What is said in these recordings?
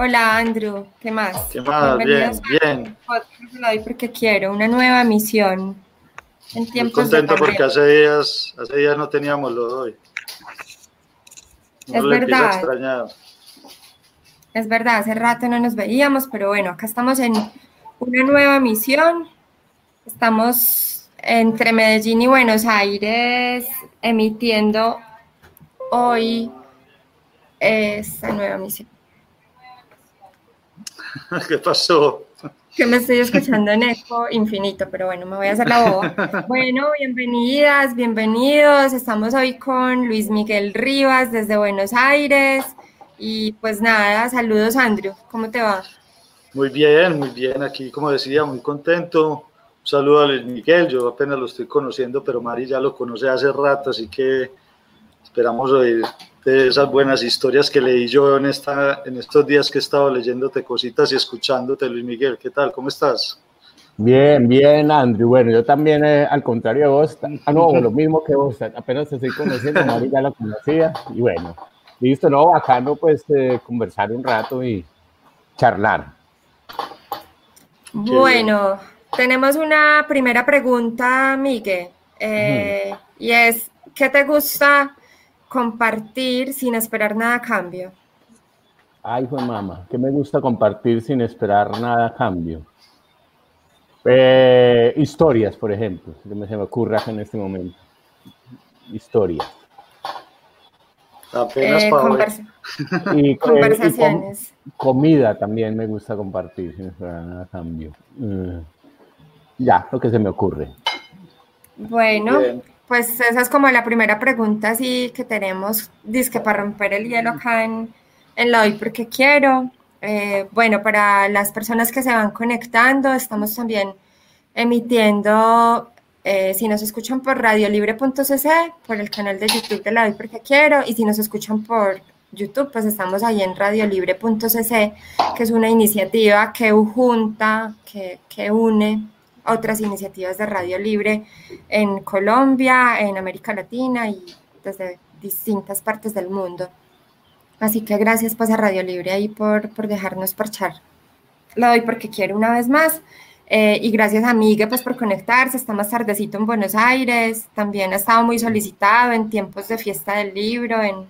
Hola Andrew, ¿qué más? ¿Qué más? Bien, bien. Hoy porque quiero una nueva misión en tiempos Muy contento porque hace días, hace días no teníamos lo de hoy. es verdad. Es verdad, hace rato no nos veíamos, pero bueno, acá estamos en una nueva misión. Estamos entre Medellín y Buenos Aires emitiendo hoy esta nueva misión. ¿Qué pasó? Que me estoy escuchando en eco infinito, pero bueno, me voy a hacer la boba. Bueno, bienvenidas, bienvenidos. Estamos hoy con Luis Miguel Rivas desde Buenos Aires. Y pues nada, saludos Andrew, ¿cómo te va? Muy bien, muy bien. Aquí, como decía, muy contento. Un saludo a Luis Miguel, yo apenas lo estoy conociendo, pero Mari ya lo conoce hace rato, así que esperamos oír de esas buenas historias que leí yo en, esta, en estos días que he estado leyéndote cositas y escuchándote, Luis Miguel. ¿Qué tal? ¿Cómo estás? Bien, bien, Andrew. Bueno, yo también, eh, al contrario de vos, ah, no, lo mismo que vos, apenas te estoy conociendo, Mari ya la conocía, y bueno, listo, no, bacano, pues, eh, conversar un rato y charlar. Bueno, tenemos una primera pregunta, Miguel, eh, y es, ¿qué te gusta compartir sin esperar nada a cambio. Ay, hijo mamá, que me gusta compartir sin esperar nada a cambio. Eh, historias, por ejemplo, que me se me ocurra en este momento. Historias. Apenas eh, y, Conversaciones. comida también me gusta compartir sin esperar nada a cambio. Mm, ya, lo que se me ocurre. Bueno. Pues esa es como la primera pregunta así que tenemos, disque para romper el hielo acá en, en la hoy porque quiero. Eh, bueno, para las personas que se van conectando, estamos también emitiendo, eh, si nos escuchan por radiolibre.cc, por el canal de YouTube de la hoy porque quiero, y si nos escuchan por YouTube, pues estamos ahí en radiolibre.cc, que es una iniciativa que junta, que, que une otras iniciativas de radio libre en Colombia, en América Latina y desde distintas partes del mundo. Así que gracias pues a Radio Libre ahí por, por dejarnos parchar. Lo doy porque quiero una vez más. Eh, y gracias a Miguel pues por conectarse, está más tardecito en Buenos Aires, también ha estado muy solicitado en tiempos de fiesta del libro, en,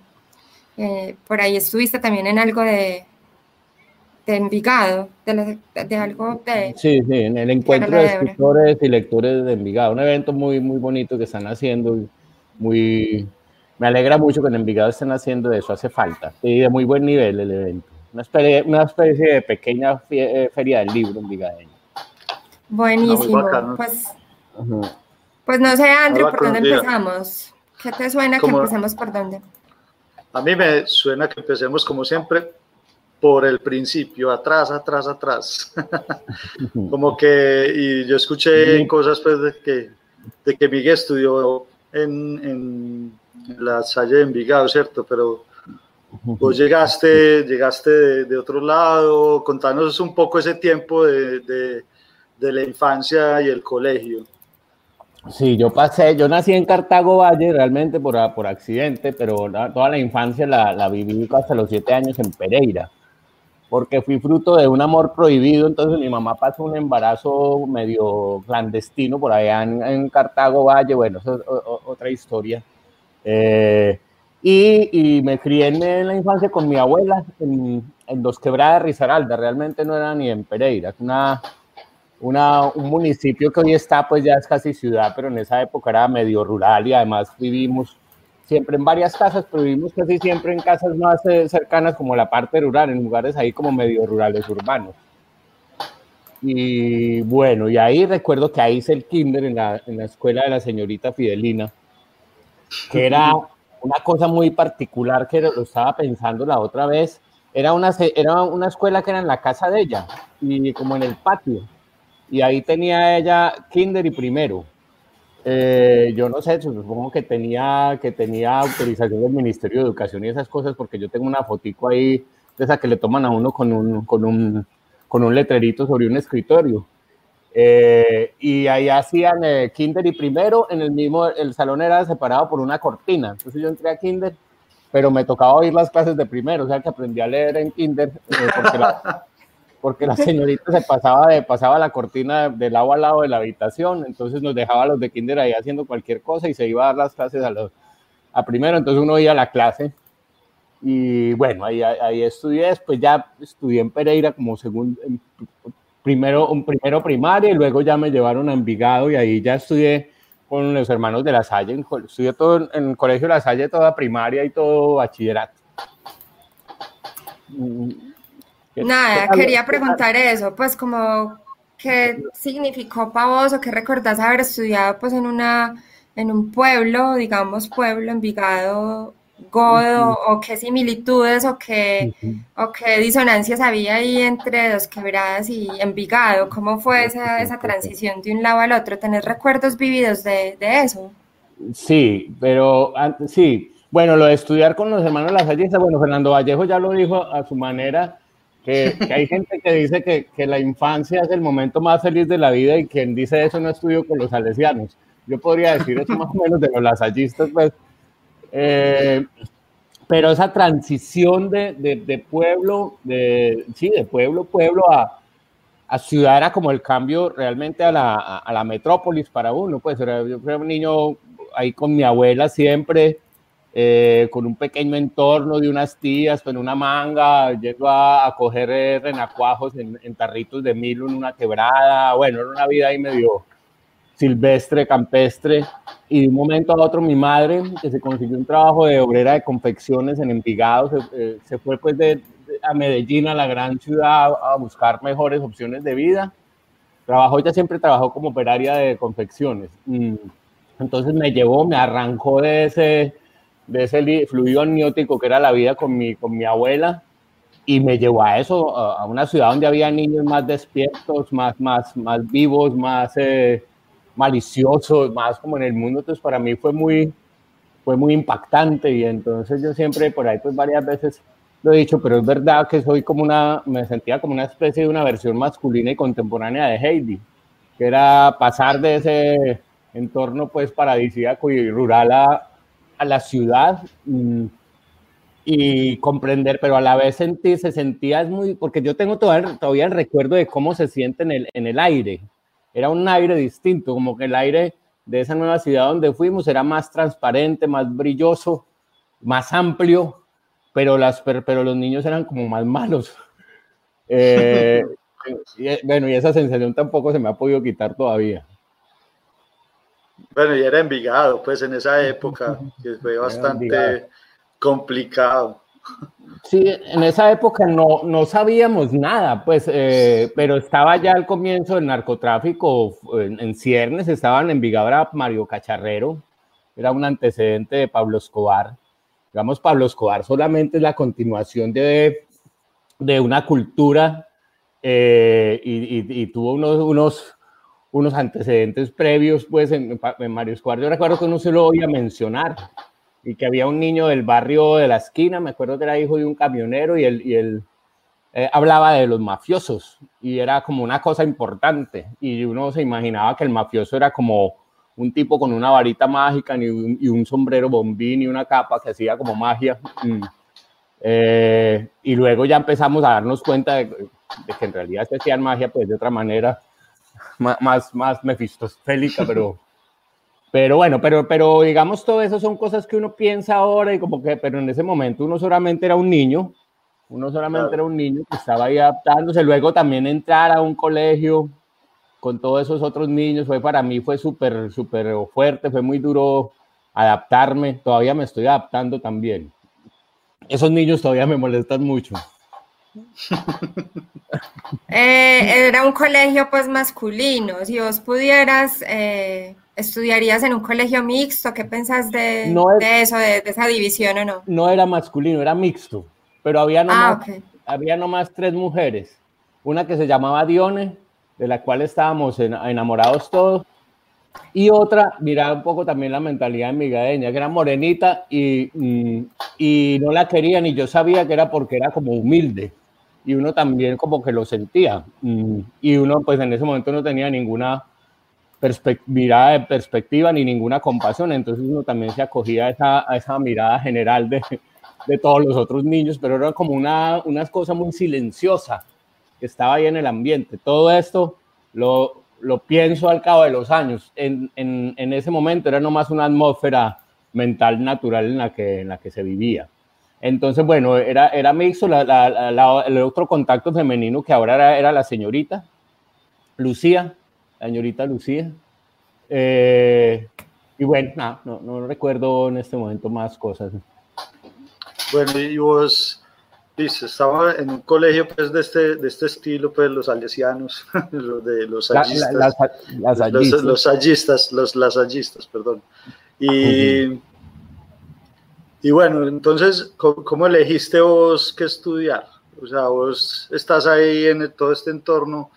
eh, por ahí estuviste también en algo de, de Envigado, de, algo de... Sí, sí, en el encuentro de escritores y lectores de Envigado, un evento muy, muy bonito que están haciendo, muy... Me alegra mucho que en Envigado estén haciendo eso, hace falta, y de muy buen nivel el evento. Una especie, una especie de pequeña eh, feria del libro envigadeño. Buenísimo, pues, pues no sé, Andrew, ¿por dónde empezamos? ¿Qué te suena que empecemos por dónde? A mí me suena que empecemos como siempre por el principio, atrás, atrás, atrás. Como que, y yo escuché cosas pues de que, de que Miguel estudió en, en la Salle de Envigado, ¿cierto? Pero vos llegaste, llegaste de, otro lado, contanos un poco ese tiempo de, de, de, la infancia y el colegio. Sí, yo pasé, yo nací en Cartago Valle realmente por, por accidente, pero toda la infancia la, la viví hasta los siete años en Pereira porque fui fruto de un amor prohibido, entonces mi mamá pasó un embarazo medio clandestino por allá en, Cartago Valle, bueno, eso es otra historia. Eh, y, me crié en, la infancia con mi abuela en, en Dos Quebradas de Risaralda, realmente no era ni en Pereira, es una, una, un municipio que hoy está, pues ya es casi ciudad, pero en esa época era medio rural y además vivimos siempre en varias casas, pero vivimos casi siempre en casas más eh, cercanas como la parte rural, en lugares ahí como medio rurales urbanos. Y bueno, y ahí recuerdo que ahí hice el kinder en la, en la escuela de la señorita Fidelina, que era una cosa muy particular que lo estaba pensando la otra vez, era una, era una escuela que era en la casa de ella y como en el patio. Y ahí tenía ella kinder y primero. Eh, yo no sé, supongo que tenía, que tenía autorización del Ministerio de Educación y esas cosas, porque yo tengo una fotico ahí de esa que le toman a uno con un, con un, con un letrerito sobre un escritorio. Eh, y ahí hacían eh, kinder y primero, en el mismo, el salón era separado por una cortina. Entonces yo entré a kinder pero me tocaba oír las clases de primero, o sea que aprendí a leer en kinder, eh, porque, la, señorita se pasaba, de, pasaba la cortina del lado al lado de la habitación, entonces nos dejaba a los de kinder ahí haciendo cualquier cosa y se iba a dar las clases a, los, a primero, entonces uno iba a la clase y bueno, ahí, ahí estudié, después ya estudié en Pereira como segundo, primero, un primero primaria y luego ya me llevaron a Envigado y ahí ya estudié con los hermanos de La Salle, estudié todo en el colegio de La Salle, toda primaria y todo bachillerato. Nada, quería preguntar eso, pues como qué significó para vos o qué recordás haber estudiado pues en una en un pueblo, digamos pueblo, Envigado, Godo, o qué similitudes o qué, o qué disonancias había ahí entre Dos Quebradas y Envigado. ¿Cómo fue esa, esa transición de un lado al otro? ¿Tenés recuerdos vividos de, de eso? Sí, pero sí. Bueno, lo de estudiar con los hermanos Lasalle, bueno, Fernando Vallejo ya lo dijo a su manera, que, que, hay gente que dice que, que, la infancia es el momento más feliz de la vida y quien dice eso no estudió con los salesianos. Yo podría decir eso más o menos de los lasallistas, pues eh, pero esa transición de, de, pueblo, de, sí, de pueblo, pueblo a, a, ciudad era como el cambio realmente a la, a, la metrópolis para uno. Pues era, yo fui un niño ahí con mi abuela siempre, eh, con un pequeño entorno de unas tías, con una manga, yendo a, a coger eh, renacuajos en, en, tarritos de milo en una quebrada. Bueno, era una vida ahí medio, silvestre, campestre, y de un momento a otro mi madre, que se consiguió un trabajo de obrera de confecciones en Envigado, se, eh, se fue pues de, a Medellín, a la gran ciudad, a buscar mejores opciones de vida. Trabajó, ella siempre trabajó como operaria de confecciones. Mm, entonces me llevó, me arrancó de ese, de ese fluido amniótico que era la vida con mi, con mi abuela y me llevó a eso, a una ciudad donde había niños más despiertos, más, más, más vivos, más... Eh, malicioso, más como en el mundo, entonces para mí fue muy, fue muy impactante y entonces yo siempre por ahí pues varias veces lo he dicho, pero es verdad que soy como una, me sentía como una especie de una versión masculina y contemporánea de Heidi, que era pasar de ese entorno pues paradisíaco y rural a, a la ciudad y, y, comprender, pero a la vez sentir, se sentía muy, porque yo tengo todavía, todavía el recuerdo de cómo se siente en el, en el aire, era un aire distinto, como que el aire de esa nueva ciudad donde fuimos era más transparente, más brilloso, más amplio, pero, las, pero, los niños eran como más malos. Eh, y, bueno, y esa sensación tampoco se me ha podido quitar todavía. Bueno, y era Envigado, pues en esa época, que fue bastante complicado. Sí, en esa época no, no sabíamos nada, pues, eh, pero estaba ya al comienzo del narcotráfico en, ciernes, estaban en Vigabra Mario Cacharrero, era un antecedente de Pablo Escobar. Digamos, Pablo Escobar solamente es la continuación de, de una cultura eh, y, y, tuvo unos, unos, unos antecedentes previos, pues, en, en Mario Escobar. Yo recuerdo que no se lo voy a mencionar, y que había un niño del barrio de la esquina, me acuerdo que era hijo de un camionero y él, y él eh, hablaba de los mafiosos y era como una cosa importante y uno se imaginaba que el mafioso era como un tipo con una varita mágica y un, y un sombrero bombín y una capa que hacía como magia. Mm. Eh, y luego ya empezamos a darnos cuenta de, de, que en realidad se hacían magia pues de otra manera, más, más, mefistosfélica, pero pero bueno, pero, pero digamos, todo eso son cosas que uno piensa ahora y como que, pero en ese momento uno solamente era un niño, uno solamente era un niño que estaba ahí adaptándose. Luego también entrar a un colegio con todos esos otros niños fue para mí fue súper, súper fuerte, fue muy duro adaptarme. Todavía me estoy adaptando también. Esos niños todavía me molestan mucho. Eh, era un colegio pues masculino. Si vos pudieras eh, ¿Estudiarías en un colegio mixto? ¿Qué pensás de, de eso, de, esa división o no? No era masculino, era mixto. pero había nomás, ah, había nomás tres mujeres. Una que se llamaba Dione, de la cual estábamos enamorados todos, y otra, miraba un poco también la mentalidad migadeña, que era morenita y, y no la querían y yo sabía que era porque era como humilde y uno también como que lo sentía mm, y uno pues en ese momento no tenía ninguna mirada de perspectiva ni ninguna compasión, entonces uno también se acogía a esa, a esa mirada general de, de, todos los otros niños, pero era como una, una cosa muy silenciosa que estaba ahí en el ambiente. Todo esto lo, lo pienso al cabo de los años. En, en, en, ese momento era nomás una atmósfera mental natural en la que, en la que se vivía. Entonces, bueno, era, era mixto. La, el otro contacto femenino que ahora era, era la señorita Lucía, la señorita Lucía. Eh, y bueno, no, no recuerdo en este momento más cosas. Bueno, y vos Dice, estaba en un colegio pues de este, de este estilo, pues los alesianos, los de los allistas, la, las, los, los allistas, los lasallistas, perdón. Y, y bueno, entonces, ¿cómo, elegiste vos qué estudiar? O sea, vos estás ahí en todo este entorno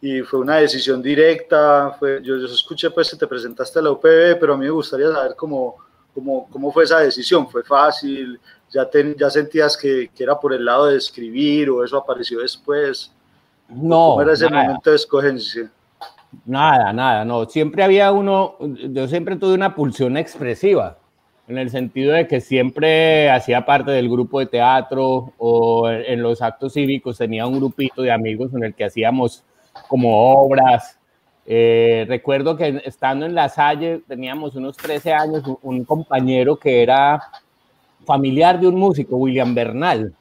y fue una decisión directa, fue, yo, yo escuché pues que te presentaste a la UPB, pero a mí me gustaría saber cómo, cómo, cómo fue esa decisión, ¿fue fácil? ya, ya sentías que, que, era por el lado de escribir o eso apareció después? No. ¿Cómo era ese momento de escogencia? Nada, nada, no. Siempre había uno, yo siempre tuve una pulsión expresiva, en el sentido de que siempre hacía parte del grupo de teatro o en los actos cívicos tenía un grupito de amigos en el que hacíamos como obras. Eh, recuerdo que estando en La Salle teníamos unos 13 años, un compañero que era familiar de un músico, William Bernal.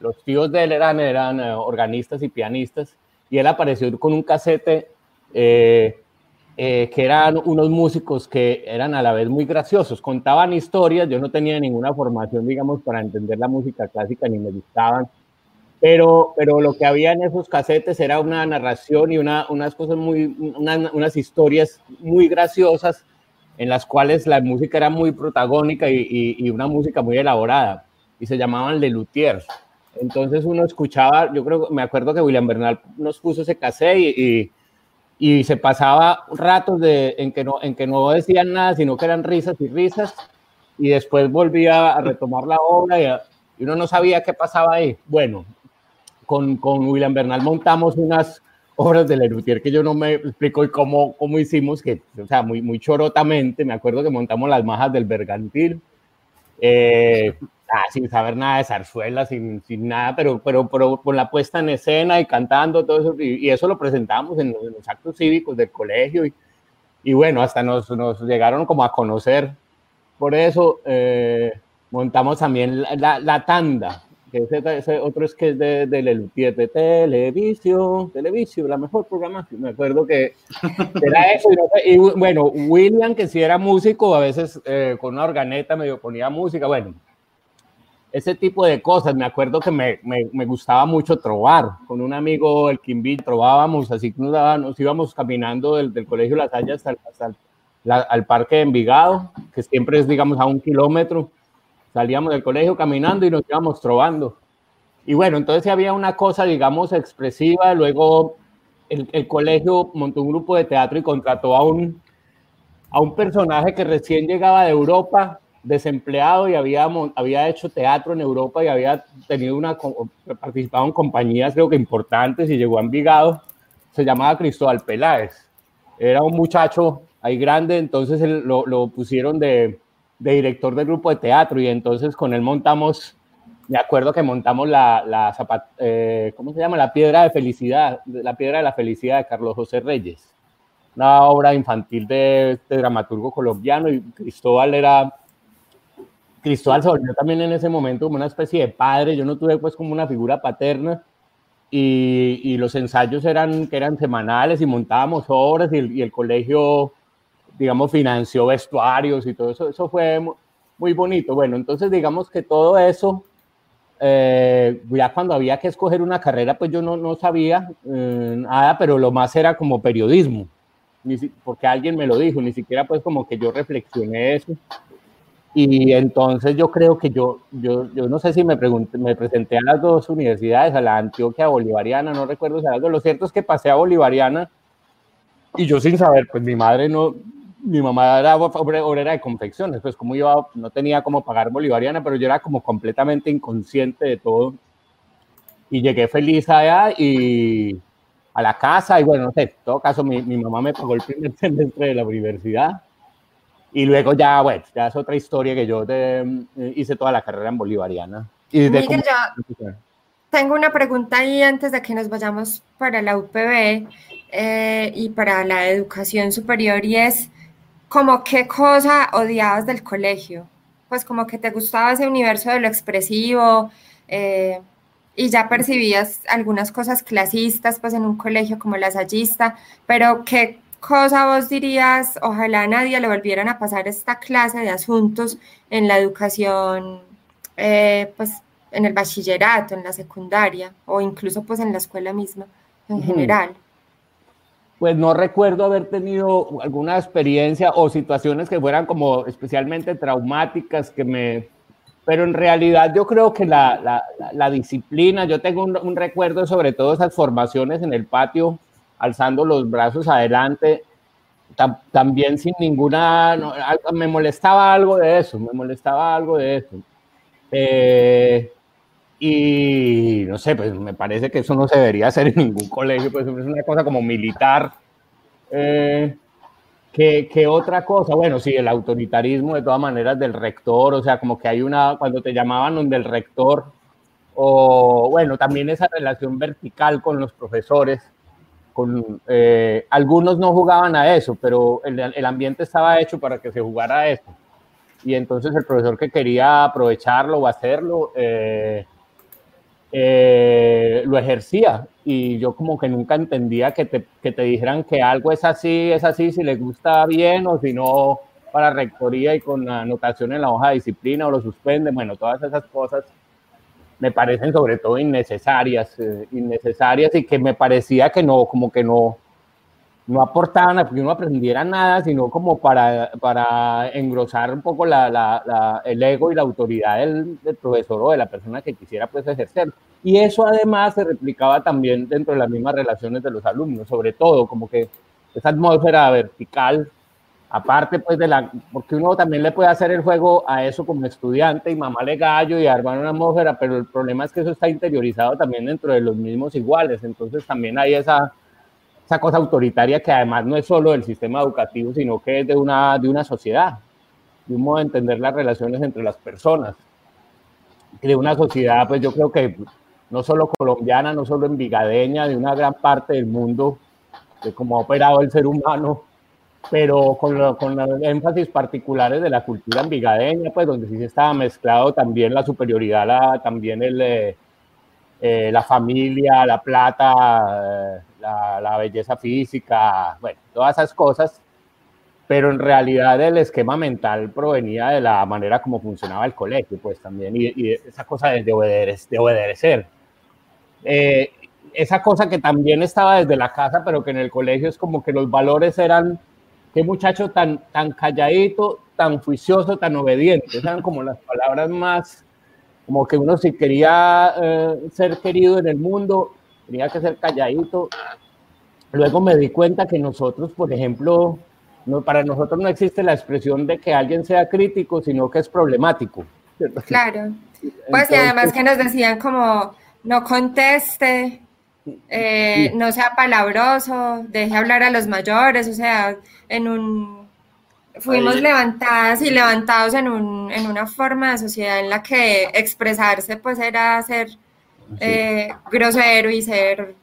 Los tíos de él eran, eran eh, organistas y pianistas, y él apareció con un casete eh, eh, que eran unos músicos que eran a la vez muy graciosos, contaban historias, yo no tenía ninguna formación, digamos, para entender la música clásica, ni me gustaban, pero, pero lo que había en esos casetes era una narración y una, unas cosas muy, unas historias muy graciosas en las cuales la música era muy protagónica y, una música muy elaborada, y se llamaban Le. Entonces uno escuchaba, yo creo, me acuerdo que William Bernal nos puso ese cassette y, y, se pasaba ratos de, en, que no, en que no decían nada, sino que eran risas y risas, y después volvía a retomar la obra y, uno no sabía qué pasaba ahí. Bueno, con, con William Bernal montamos unas obras de Lerutier que yo no me explico y cómo, cómo hicimos, que, o sea, muy, muy chorotamente, me acuerdo que montamos las majas del Bergantil, eh, ah, sin saber nada de zarzuela, sin, sin, nada, pero, pero, pero con la puesta en escena y cantando, todo eso, y, eso lo presentamos en, los actos cívicos del colegio, y, y bueno, hasta nos, nos, llegaron como a conocer. Por eso eh, montamos también la, la tanda, que ese, otro es que es de, de Lelutier, de televisión, televisión, la mejor programación. Me acuerdo que era eso. Y, bueno, William, que si era músico, a veces eh, con una organeta medio ponía música. Bueno, ese tipo de cosas. Me acuerdo que me, me, me gustaba mucho trobar. Con un amigo, el Kimbi, trobábamos, así que nos, nos íbamos caminando del, del Colegio Las Hallas hasta, hasta al Parque de Envigado, que siempre es, digamos, a un kilómetro salíamos del colegio caminando y nos íbamos trovando. Y bueno, entonces había una cosa, digamos, expresiva. Luego el, el, colegio montó un grupo de teatro y contrató a un, a un personaje que recién llegaba de Europa, desempleado y había, había hecho teatro en Europa y había tenido una, participado en compañías creo que importantes y llegó a Envigado. Se llamaba Cristóbal Peláez. Era un muchacho ahí grande, entonces lo, lo pusieron de, de director del grupo de teatro y entonces con él montamos, me acuerdo que montamos la, la eh, ¿cómo se llama? La piedra de felicidad, la piedra de la felicidad de Carlos José Reyes, una obra infantil de este dramaturgo colombiano y Cristóbal era, Cristóbal se volvió también en ese momento como una especie de padre, yo no tuve pues como una figura paterna y, y los ensayos eran que eran semanales y montábamos obras y y el colegio digamos, financió vestuarios y todo eso, eso fue muy bonito. Bueno, entonces digamos que todo eso, eh, ya cuando había que escoger una carrera, pues yo no, no sabía eh, nada, pero lo más era como periodismo, porque alguien me lo dijo, ni siquiera pues como que yo reflexioné eso. Y entonces yo creo que yo, yo, yo no sé si me, pregunté, me presenté a las dos universidades, a la Antioquia Bolivariana, no recuerdo si algo. Lo cierto es que pasé a Bolivariana y yo sin saber, pues mi madre no, mi mamá era obrera de confecciones, pues como yo no tenía como pagar bolivariana, pero yo era como completamente inconsciente de todo. Y llegué feliz allá y a la casa y bueno, no sé, en todo caso mi, mi mamá me pagó el primer semestre de la universidad y luego ya, bueno, ya es otra historia que yo de, hice toda la carrera en bolivariana. Y Miguel, yo tengo una pregunta ahí antes de que nos vayamos para la UPB eh, y para la educación superior y es como qué cosa odiabas del colegio, pues como que te gustaba ese universo de lo expresivo eh, y ya percibías algunas cosas clasistas pues en un colegio como la sayista, pero qué cosa vos dirías, ojalá nadie le volvieran a pasar esta clase de asuntos en la educación, eh, pues en el bachillerato, en la secundaria o incluso pues en la escuela misma en general? Pues no recuerdo haber tenido alguna experiencia o situaciones que fueran como especialmente traumáticas que me... Pero en realidad yo creo que la, la, la disciplina, yo tengo un, un recuerdo sobre todo esas formaciones en el patio alzando los brazos adelante, también sin ninguna, me molestaba algo de eso, me molestaba algo de eso. Eh, y no sé, pues me parece que eso no se debería hacer en ningún colegio, pues es una cosa como militar. Eh, que, otra cosa, bueno, sí, el autoritarismo de todas maneras del rector, o sea, como que hay una, cuando te llamaban del rector, o bueno, también esa relación vertical con los profesores, eh, algunos no jugaban a eso, pero el, ambiente estaba hecho para que se jugara a eso. Y entonces el profesor que quería aprovecharlo o hacerlo, eh, eh, lo ejercía. Y yo como que nunca entendía que te, que te dijeran que algo es así, es así, si le gusta bien o si no para rectoría y con la anotación en la hoja de disciplina o lo suspende, bueno, todas esas cosas me parecen sobre todo innecesarias, eh, innecesarias y que me parecía que no, como que no, no aportaban a que uno aprendiera nada, sino como para, para engrosar un poco la, la, el ego y la autoridad del, del, profesor o de la persona que quisiera pues ejercer. Y eso además se replicaba también dentro de las mismas relaciones de los alumnos, sobre todo como que esa atmósfera vertical aparte pues de la, porque uno también le puede hacer el juego a eso como estudiante y mamarle gallo y armar una atmósfera, pero el problema es que eso está interiorizado también dentro de los mismos iguales, entonces también hay esa, esa cosa autoritaria que además no es solo del sistema educativo, sino que es de una, de una sociedad, de un modo de entender las relaciones entre las personas, de una sociedad pues yo creo que no solo colombiana, no solo envigadeña, de una gran parte del mundo, de cómo ha operado el ser humano pero con, con los énfasis particulares de la cultura envigadeña, pues donde sí se estaba mezclado también la superioridad, la, también el, eh, eh, la familia, la plata, eh, la, la, belleza física, bueno, todas esas cosas, pero en realidad el esquema mental provenía de la manera como funcionaba el colegio, pues también, y, y esa cosa de, de, obedecer. De obedecer. esa cosa que también estaba desde la casa, pero que en el colegio es como que los valores eran qué muchacho tan, tan calladito, tan juicioso, tan obediente. Eran como las palabras más, como que uno si quería eh, ser querido en el mundo, tenía que ser calladito. Luego me di cuenta que nosotros, por ejemplo, no, para nosotros no existe la expresión de que alguien sea crítico, sino que es problemático. Claro. Pues y además que nos decían como, no conteste, eh, no sea palabroso, deje hablar a los mayores, o sea, en un... Fuimos levantadas y levantados en, un, en una forma de sociedad en la que expresarse pues era ser eh, grosero y ser,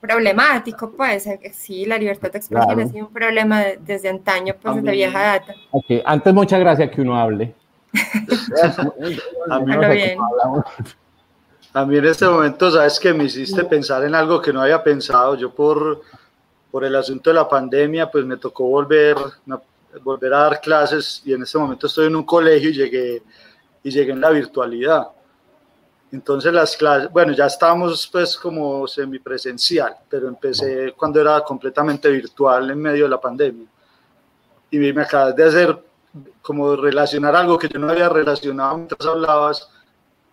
problemático, pues eh, sí, la libertad de expresión ha sido un problema desde antaño, pues desde vieja data. Antes muchas gracias que uno hable. a mí bien. A mí en este momento, sabes que me hiciste pensar en algo que no había pensado. Yo por, por el asunto de la pandemia, pues me tocó volver, volver a dar clases y en este momento estoy en un colegio y llegué, y llegué en la virtualidad. Entonces las clases, bueno, ya estábamos pues como semipresencial, pero empecé cuando era completamente virtual en medio de la pandemia. Y me acabas de hacer como relacionar algo que yo no había relacionado mientras hablabas,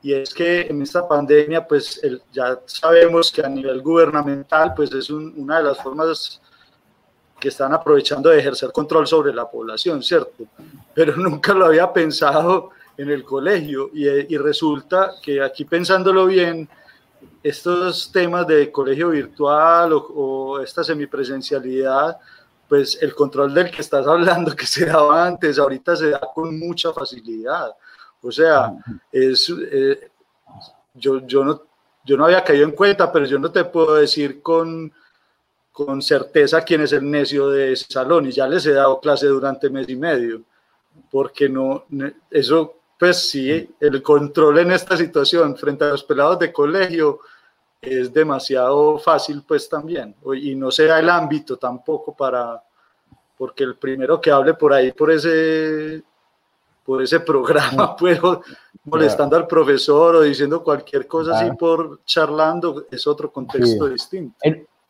y es que en esta pandemia, pues ya sabemos que a nivel gubernamental, pues es una de las formas que están aprovechando de ejercer control sobre la población, ¿cierto? Pero nunca lo había pensado en el colegio y, y resulta que aquí pensándolo bien, estos temas de colegio virtual o, o, esta semipresencialidad, pues el control del que estás hablando que se daba antes, ahorita se da con mucha facilidad. O sea, es, eh, yo, yo, no, yo no había caído en cuenta, pero yo no te puedo decir con, con certeza quién es el necio de ese salón y ya les he dado clase durante mes y medio, porque no, eso pues sí, el control en esta situación frente a los pelados de colegio es demasiado fácil pues también, y no sea el ámbito tampoco para, porque el primero que hable por ahí, por ese, por ese programa, puedo molestando al profesor o diciendo cualquier cosa así por charlando, es otro contexto distinto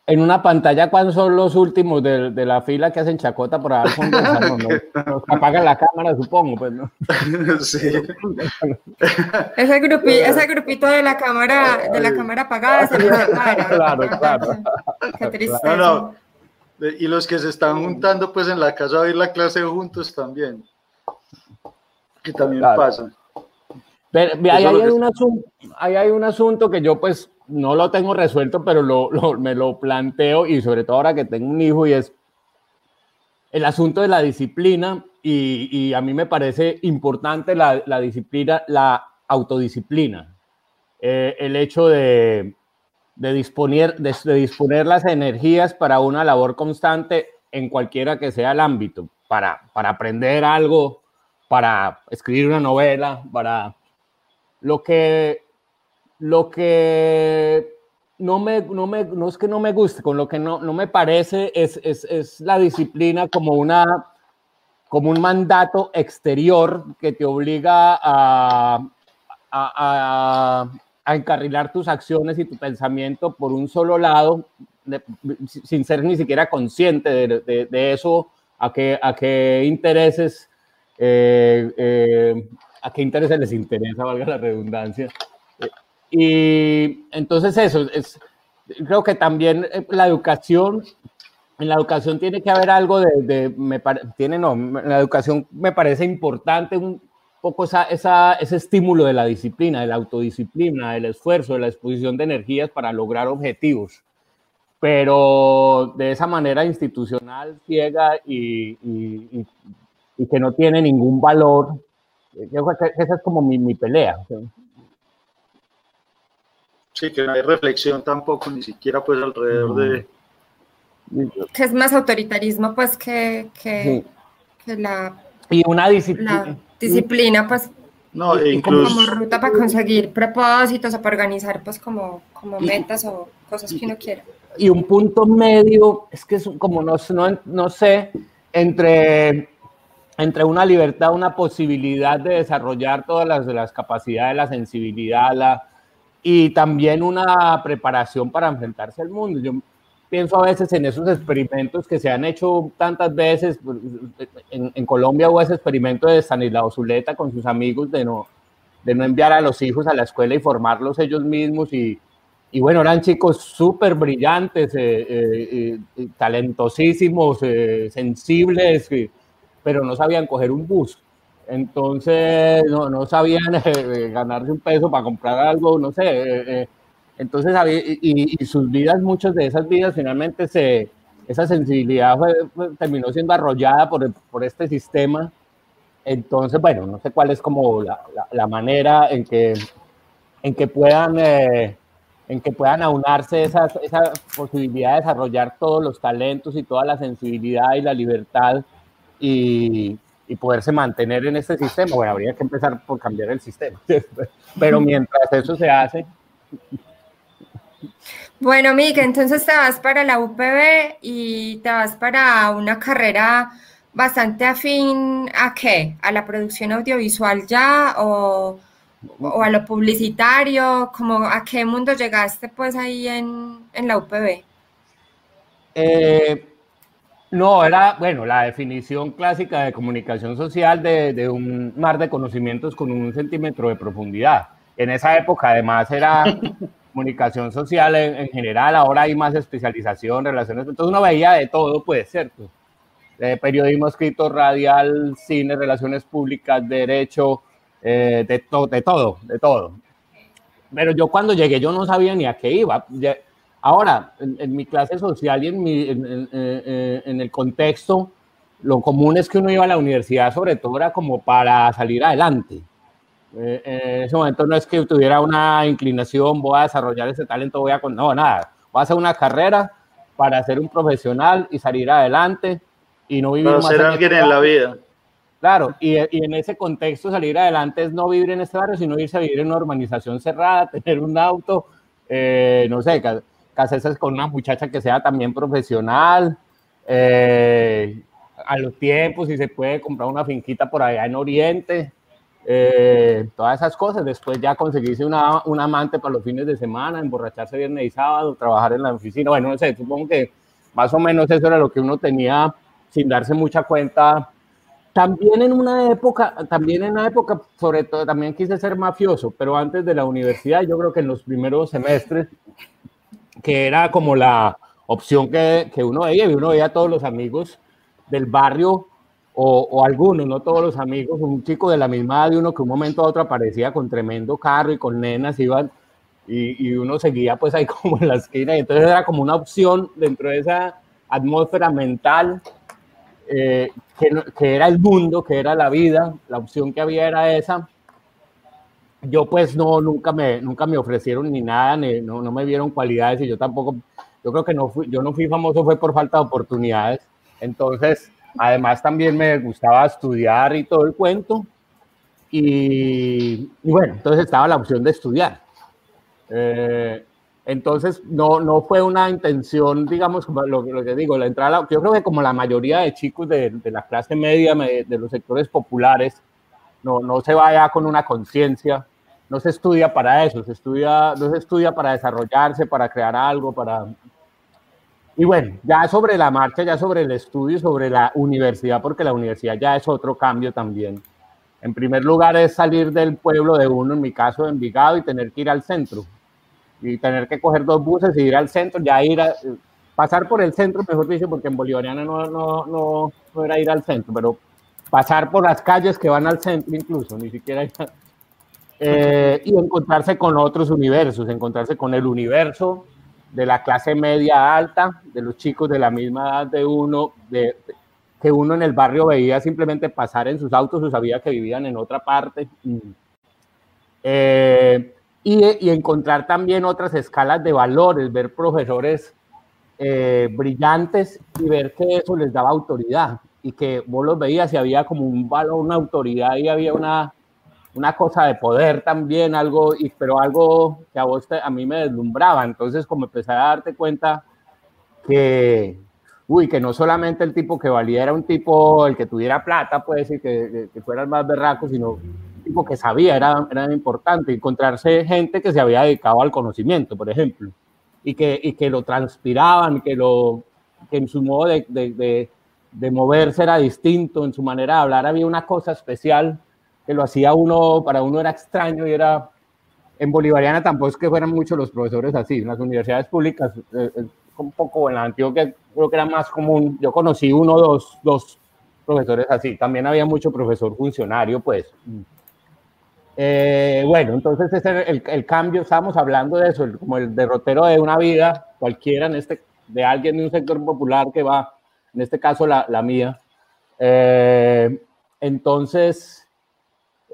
en una pantalla cuándo son los últimos de, de, la fila que hacen chacota por ahí fondo ¿no? apagan la cámara, supongo, pues, ¿no? Sí. ese, grupi, ese grupito de la cámara, de la cámara apagada se separa. Claro, claro. Qué tristeza. No, no. Y los que se están juntando pues en la casa a oír la clase juntos también. Que también pasa. Pero, ahí, hay un asunto, ahí hay un asunto que yo pues no lo tengo resuelto, pero lo, me lo planteo y sobre todo ahora que tengo un hijo y es el asunto de la disciplina y, a mí me parece importante la, disciplina, la autodisciplina, eh, el hecho de, disponer, de, disponer las energías para una labor constante en cualquiera que sea el ámbito, para, para aprender algo, para escribir una novela, para lo que lo que no, me, no, me, no es que no me guste, con lo que no, no me parece es, es, es, la disciplina como, una, como un mandato exterior que te obliga a, a, encarrilar tus acciones y tu pensamiento por un solo lado, sin ser ni siquiera consciente de, de, eso, a qué, a qué intereses, eh, eh, a qué intereses les interesa, valga la redundancia. Y entonces eso, es, creo que también eh, la educación, en la educación tiene que haber algo de, me tiene, no, la educación me parece importante un poco esa, esa, ese estímulo de la disciplina, de la autodisciplina, del esfuerzo, de la exposición de energías para lograr objetivos. Pero de esa manera institucional, ciega y, y, y, que no tiene ningún valor, eh, esa es como mi, mi pelea. Sí, que no hay reflexión tampoco, ni siquiera pues alrededor de... Que es más autoritarismo pues que, que, la... Y una disciplina. disciplina pues... No, e incluso... Como ruta para conseguir propósitos o para organizar pues como, como metas o cosas que uno quiera. Y un punto medio, es que es como no, no, no sé, entre entre una libertad, una posibilidad de desarrollar todas las, capacidades, la sensibilidad, la, y también una preparación para enfrentarse al mundo. Yo pienso a veces en esos experimentos que se han hecho tantas veces. Pues, en, Colombia hubo ese experimento de Stanislao Zuleta con sus amigos de no, de no enviar a los hijos a la escuela y formarlos ellos mismos. Y, y bueno, eran chicos súper brillantes, eh, eh, eh talentosísimos, eh, sensibles, pero no sabían coger un bus. Entonces no, no sabían eh, ganarse un peso para comprar algo, no sé. Eh, eh. entonces, y, y, sus vidas, muchas de esas vidas finalmente se, esa sensibilidad terminó siendo arrollada por, por, este sistema. Entonces, bueno, no sé cuál es como la, la, manera en que, en que puedan... en que puedan aunarse esa posibilidad de desarrollar todos los talentos y toda la sensibilidad y la libertad y, y poderse mantener en este sistema, bueno, habría que empezar por cambiar el sistema. Pero mientras eso se hace... Bueno, Miguel, entonces te vas para la UPB y te vas para una carrera bastante afín a qué? ¿A la producción audiovisual ya o, o a lo publicitario? ¿Cómo, ¿A qué mundo llegaste pues ahí en, en la UPB? Eh, No, era, bueno, la definición clásica de comunicación social de, un mar de conocimientos con un centímetro de profundidad. En esa época, además, era comunicación social en, general, ahora hay más especialización, relaciones, entonces uno veía de todo, puede ser, de periodismo escrito, radial, cine, relaciones públicas, derecho, eh, de, de todo, de todo. Pero yo cuando llegué, yo no sabía ni a qué iba. Ahora, en, mi clase social y en, mi, en, el contexto, lo común es que uno iba a la universidad sobre todo era como para salir adelante. Eh, en ese momento no es que tuviera una inclinación, voy a desarrollar ese talento, voy a... No, nada, voy a hacer una carrera para ser un profesional y salir adelante y no vivir para ser alguien en la vida. Claro, y, y, en ese contexto salir adelante es no vivir en este barrio, sino irse a vivir en una urbanización cerrada, tener un auto, eh, no sé, casarse con una muchacha que sea también profesional, eh, a los tiempos, si se puede comprar una finquita por allá en Oriente, eh, todas esas cosas. Después ya conseguirse una, un amante para los fines de semana, emborracharse viernes y sábado, trabajar en la oficina. Bueno, no sé, supongo que más o menos eso era lo que uno tenía sin darse mucha cuenta. También en una época, también en una época, sobre todo, también quise ser mafioso, pero antes de la universidad, yo creo que en los primeros semestres que era como la opción que, que uno veía, y uno veía a todos los amigos del barrio o, o, algunos, no todos los amigos, un chico de la misma edad de uno que un momento a otro aparecía con tremendo carro y con nenas, iban y, y, uno seguía pues ahí como en la esquina, y entonces era como una opción dentro de esa atmósfera mental eh, que, que, era el mundo, que era la vida, la opción que había era esa, yo pues no, nunca me, nunca me ofrecieron ni nada, ni, no, no, me vieron cualidades y yo tampoco, yo creo que no fui, yo no fui famoso fue por falta de oportunidades. Entonces, además también me gustaba estudiar y todo el cuento. Y, bueno, entonces estaba la opción de estudiar. Eh, entonces, no, no fue una intención, digamos, lo, lo, que digo, la entrada, yo creo que como la mayoría de chicos de, de la clase media, de los sectores populares, no, no se vaya con una conciencia no se estudia para eso, se estudia, no se estudia para desarrollarse, para crear algo, para... Y bueno, ya sobre la marcha, ya sobre el estudio, sobre la universidad, porque la universidad ya es otro cambio también. En primer lugar es salir del pueblo de uno, en mi caso de Envigado, y tener que ir al centro. Y tener que coger dos buses y ir al centro, ya ir a, pasar por el centro, mejor dicho, porque en Bolivariana no, no, no, no era ir al centro, pero pasar por las calles que van al centro incluso, ni siquiera ir a, eh, y encontrarse con otros universos, encontrarse con el universo de la clase media alta, de los chicos de la misma edad de uno, de, que uno en el barrio veía simplemente pasar en sus autos o sabía que vivían en otra parte. Eh, y, y, encontrar también otras escalas de valores, ver profesores eh, brillantes y ver que eso les daba autoridad y que vos los veías y había como un valor, una autoridad y había una una cosa de poder también, algo, pero algo que a vos a mí me deslumbraba. Entonces, como empecé a darte cuenta que, uy, que no solamente el tipo que valía era un tipo, el que tuviera plata, puede decir que, que, fuera el más berraco, sino tipo que sabía, era, era importante encontrarse gente que se había dedicado al conocimiento, por ejemplo, y que, y que lo transpiraban, que, lo, que en su modo de, de, de moverse era distinto, en su manera de hablar había una cosa especial que lo hacía uno, para uno era extraño y era, en Bolivariana tampoco es que fueran muchos los profesores así, en las universidades públicas, eh, eh un poco en la Antioquia creo que era más común, yo conocí uno, dos, dos profesores así, también había mucho profesor funcionario, pues. Eh, bueno, entonces ese el, el, cambio, estábamos hablando de eso, el, como el derrotero de una vida, cualquiera, en este, de alguien de un sector popular que va, en este caso la, la mía. Eh, entonces,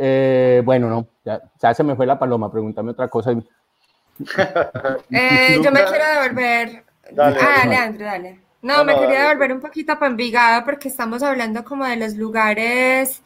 eh, bueno, no, ya, ya, se me fue la paloma, pregúntame otra cosa. eh, yo me quiero devolver. Dale, ah, dale, dale. No, no me no, quería dale. devolver un poquito para Envigado porque estamos hablando como de los lugares,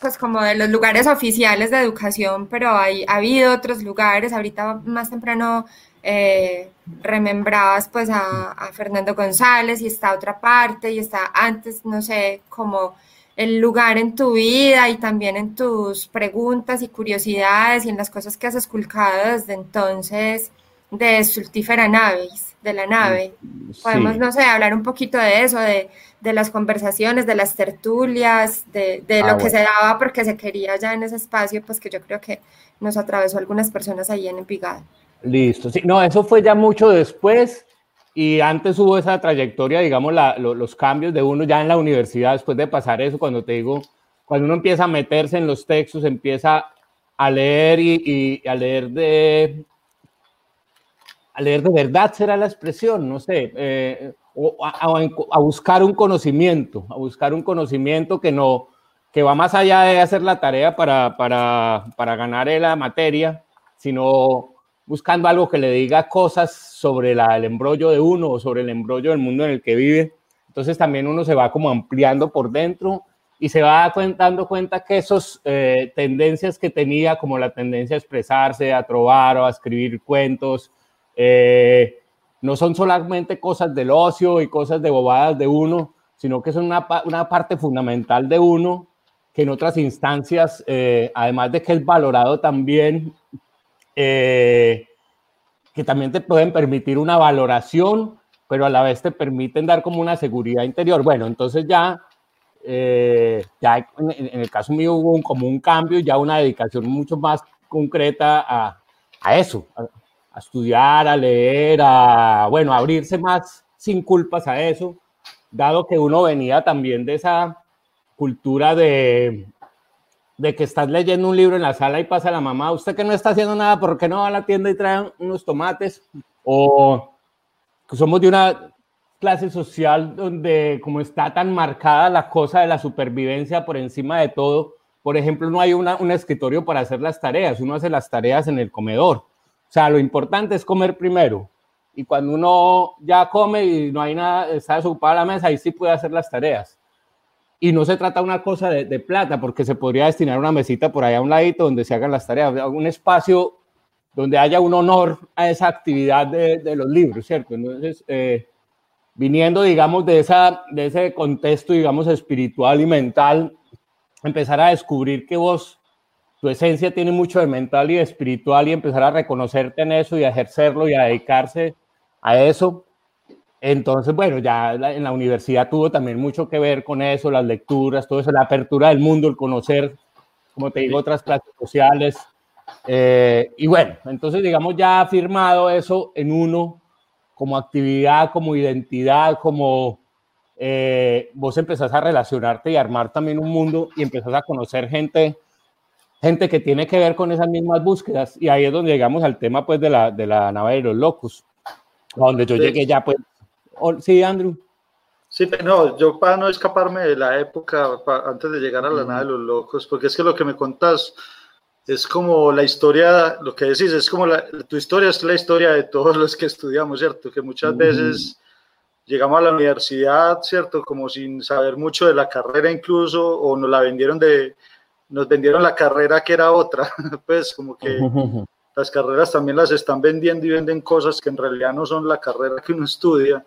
pues como de los lugares oficiales de educación, pero hay, ha habido otros lugares. Ahorita más temprano eh, remembrabas pues a, a Fernando González y está otra parte y está antes, no sé, como el lugar en tu vida y también en tus preguntas y curiosidades y en las cosas que has esculcado desde entonces de Sultífera Navis. de la nave. Podemos, no sé, hablar un poquito de eso, de, de las conversaciones, de las tertulias, de, de ah, lo que se daba porque se quería ya en ese espacio, pues que yo creo que nos atravesó algunas personas ahí en Envigado. Listo, sí, no, eso fue ya mucho después y antes hubo esa trayectoria, digamos, la, los cambios de uno ya en la universidad, después de pasar eso, cuando te digo, cuando uno empieza a meterse en los textos, empieza a leer y, y a leer de, a leer de verdad será la expresión, no sé, eh, o a, buscar un conocimiento, a buscar un conocimiento que no, que va más allá de hacer la tarea para, para, para ganar la materia, sino buscando algo que le diga cosas sobre el embrollo de uno o sobre el embrollo del mundo en el que vive. Entonces también uno se va como ampliando por dentro y se va dando cuenta que esas eh, tendencias que tenía, como la tendencia a expresarse, a trobar o a escribir cuentos, eh, no son solamente cosas del ocio y cosas de bobadas de uno, sino que son una, una parte fundamental de uno que en otras instancias, eh, además de que es valorado también, eh, que también te pueden permitir una valoración, pero a la vez te permiten dar como una seguridad interior. Bueno, entonces ya, ya en, el caso mío hubo un, como un cambio, ya una dedicación mucho más concreta a, a eso, a estudiar, a leer, a, bueno, abrirse más sin culpas a eso, dado que uno venía también de esa cultura de, de que estás leyendo un libro en la sala y pasa la mamá, usted que no está haciendo nada, ¿por qué no va a la tienda y trae unos tomates? O que somos de una clase social donde como está tan marcada la cosa de la supervivencia por encima de todo, por ejemplo, no hay un escritorio para hacer las tareas, uno hace las tareas en el comedor. O sea, lo importante es comer primero. Y cuando uno ya come y no hay nada, está desocupada la mesa, ahí sí puede hacer las tareas. Y no se trata una cosa de, plata, porque se podría destinar una mesita por allá a un ladito donde se hagan las tareas, un espacio donde haya un honor a esa actividad de, los libros, ¿cierto? Entonces, eh, viniendo, digamos, de, esa, de ese contexto, digamos, espiritual y mental, empezar a descubrir que vos tu esencia tiene mucho de mental y de espiritual y empezar a reconocerte en eso y a ejercerlo y a dedicarse a eso. Entonces, bueno, ya en la universidad tuvo también mucho que ver con eso, las lecturas, todo eso, la apertura del mundo, el conocer, como te digo, otras clases sociales. Eh, y bueno, entonces, digamos, ya ha firmado eso en uno como actividad, como identidad, como eh, vos empezás a relacionarte y armar también un mundo y empezás a conocer gente gente que tiene que ver con esas mismas búsquedas y ahí es donde llegamos al tema pues de la, de la nave de los locos, donde yo llegué ya pues, sí, Andrew. Sí, pero no, yo para no escaparme de la época, antes de llegar a la nave de los locos, porque es que lo que me contás es como la historia, lo que decís, es como la, tu historia es la historia de todos los que estudiamos, ¿cierto? Que muchas veces llegamos a la universidad, ¿cierto? Como sin saber mucho de la carrera incluso, o nos la vendieron de, nos vendieron la carrera que era otra, pues como que las carreras también las están vendiendo y venden cosas que en realidad no son la carrera que uno estudia.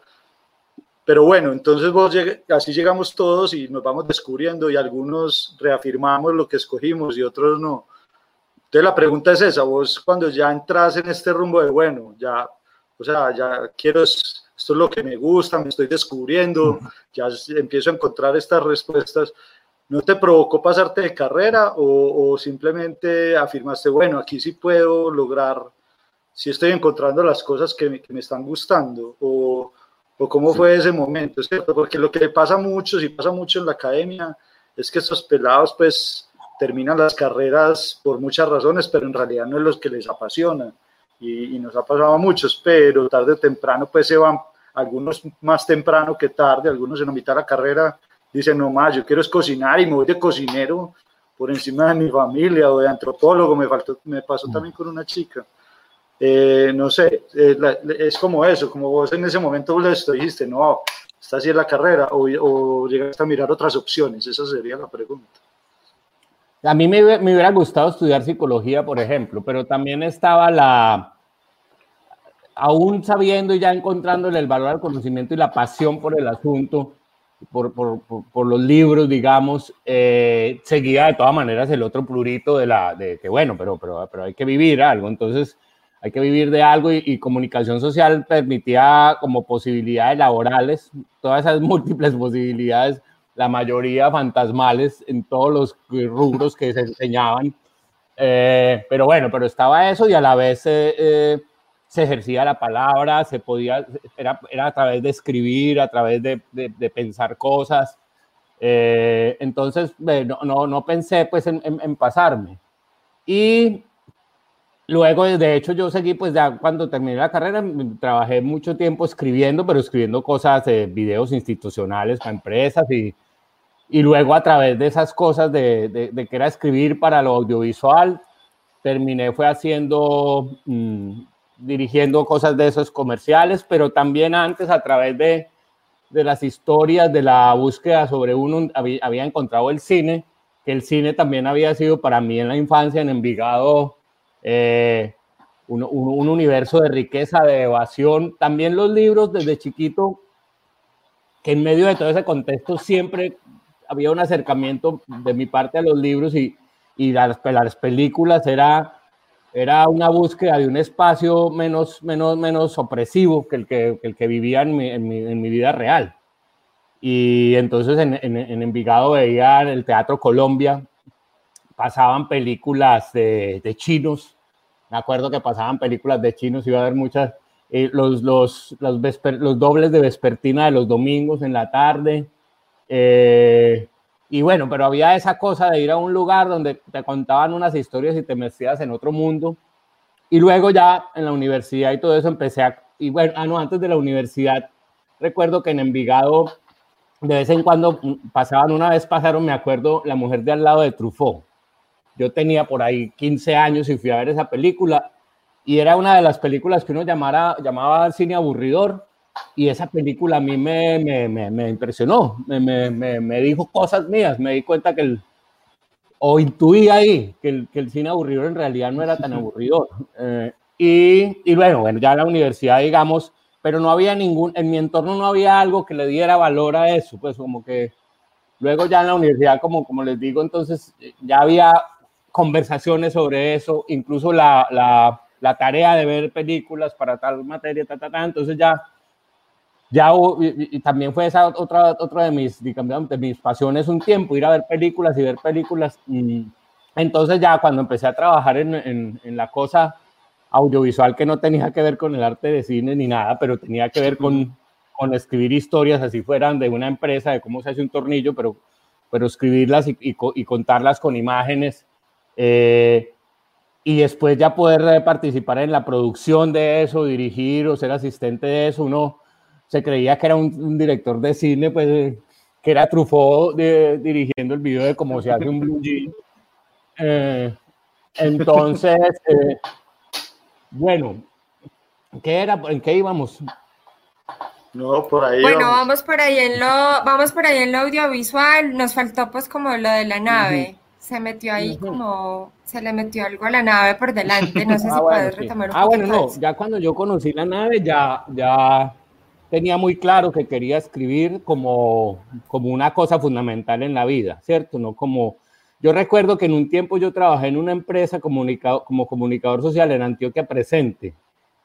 Pero bueno, entonces vos así llegamos todos y nos vamos descubriendo y algunos reafirmamos lo que escogimos y otros no. Entonces la pregunta es esa, vos cuando ya entras en este rumbo de, bueno, ya, o sea, ya quiero, esto es lo que me gusta, me estoy descubriendo, ya empiezo a encontrar estas respuestas, ¿No te provocó pasarte de carrera o, simplemente afirmaste, bueno, aquí sí puedo lograr, si estoy encontrando las cosas que me, están gustando? ¿O, o cómo fue ese momento? ¿cierto? Porque lo que le pasa mucho, si pasa mucho en la academia, es que estos pelados pues terminan las carreras por muchas razones, pero en realidad no es lo que les apasiona. Y, y, nos ha pasado a muchos, pero tarde o temprano pues se van, algunos más temprano que tarde, algunos en la mitad de la carrera dice, no más, yo quiero es cocinar y me voy de cocinero por encima de mi familia o de antropólogo, me, faltó, me pasó también con una chica. Eh, no sé, es como eso, como vos en ese momento le dijiste, no, está así en la carrera, o, o, llegaste a mirar otras opciones, esa sería la pregunta. A mí me, me, hubiera gustado estudiar psicología, por ejemplo, pero también estaba la, aún sabiendo y ya encontrándole el valor al conocimiento y la pasión por el asunto, por, por, por, los libros, digamos, eh, seguía de todas maneras el otro plurito de la, de que bueno, pero, pero, pero hay que vivir algo. Entonces, hay que vivir de algo y, comunicación social permitía como posibilidades laborales, todas esas múltiples posibilidades, la mayoría fantasmales en todos los rubros que se enseñaban. Eh, pero bueno, pero estaba eso y a la vez eh, se ejercía la palabra, se podía, era, era, a través de escribir, a través de, de, pensar cosas. Eh, entonces, no, no, no, pensé pues en, en, en pasarme. Y Luego, de hecho, yo seguí, pues ya cuando terminé la carrera, trabajé mucho tiempo escribiendo, pero escribiendo cosas, de videos institucionales para empresas y, y luego a través de esas cosas de, de, que era escribir para lo audiovisual, terminé fue haciendo, mm, dirigiendo cosas de esos comerciales, pero también antes a través de, de las historias de la búsqueda sobre uno, había, había encontrado el cine, que el cine también había sido para mí en la infancia en Envigado eh, un, universo de riqueza, de evasión. También los libros desde chiquito, que en medio de todo ese contexto siempre había un acercamiento de mi parte a los libros y, y las, las películas era, era una búsqueda de un espacio menos, menos, menos opresivo que el que, el que vivía en mi, en, mi, en mi, vida real. Y entonces en, en, en Envigado veía el Teatro Colombia, pasaban películas de, de, chinos. Me acuerdo que pasaban películas de chinos, iba a haber muchas, eh, los, los, los, dobles de vespertina de los domingos en la tarde. Eh, y bueno, pero había esa cosa de ir a un lugar donde te contaban unas historias y te metías en otro mundo. Y luego ya en la universidad y todo eso empecé a, y bueno, ah, antes de la universidad, recuerdo que en Envigado de vez en cuando pasaban, una vez pasaron, me acuerdo, la mujer de al lado de Truffaut yo tenía por ahí 15 años y fui a ver esa película y era una de las películas que uno llamara, llamaba cine aburridor y esa película a mí me, me, me, impresionó, me, me, dijo cosas mías, me di cuenta que el, o intuí ahí que el, que el cine aburridor en realidad no era tan aburridor. Eh, y, y, bueno, bueno, ya en la universidad, digamos, pero no había ningún, en mi entorno no había algo que le diera valor a eso, pues como que luego ya en la universidad, como, como les digo, entonces ya había conversaciones sobre eso, incluso la, la, la tarea de ver películas para tal materia, ta, ta, ta. entonces ya, ya y, también fue esa otra, otra de, mis, digamos, de mis pasiones un tiempo, ir a ver películas y ver películas. Y entonces ya cuando empecé a trabajar en, en, en la cosa audiovisual que no tenía que ver con el arte de cine ni nada, pero tenía que ver con, con escribir historias así fueran de una empresa, de cómo se hace un tornillo, pero, pero escribirlas y, y, y contarlas con imágenes eh, y después ya poder participar en la producción de eso, dirigir o ser asistente de eso, uno se creía que era un, director de cine, pues que era Truffaut dirigiendo el video de cómo se hace un blue jean. Eh, entonces, eh, bueno, ¿qué era? ¿En qué íbamos? No, por ahí. Bueno, vamos. por ahí en lo, vamos por ahí en lo audiovisual. Nos faltó pues como lo de la nave se metió ahí como, se le metió algo a la nave por delante, no sé ah, si puedes retomar un Ah, bueno, no, ya cuando yo conocí la nave ya, ya tenía muy claro que quería escribir como, como una cosa fundamental en la vida, ¿cierto? No como, yo recuerdo que en un tiempo yo trabajé en una empresa comunicado, como comunicador social en Antioquia Presente,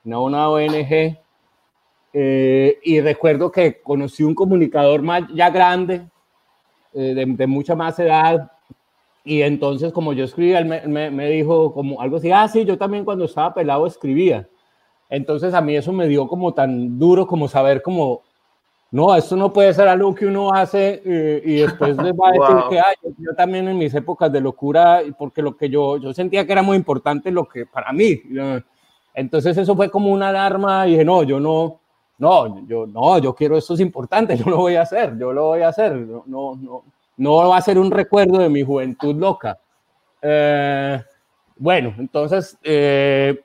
una, una ONG, eh, y recuerdo que conocí un comunicador más, ya grande, eh, de, de mucha más edad, y entonces, como yo escribía, él me, me, dijo como algo así, ah, sí, yo también cuando estaba pelado escribía. Entonces a mí eso me dio como tan duro como saber como, no, esto no puede ser algo que uno hace eh, y después les va a decir que ah, yo, también en mis épocas de locura, porque lo que yo, yo sentía que era muy importante lo que para mí. Entonces eso fue como una alarma y dije, no, yo no, no, yo no, yo quiero esto es importante, yo lo voy a hacer, yo lo voy a hacer, no, no, no no va a ser un recuerdo de mi juventud loca. Eh, bueno, entonces, eh,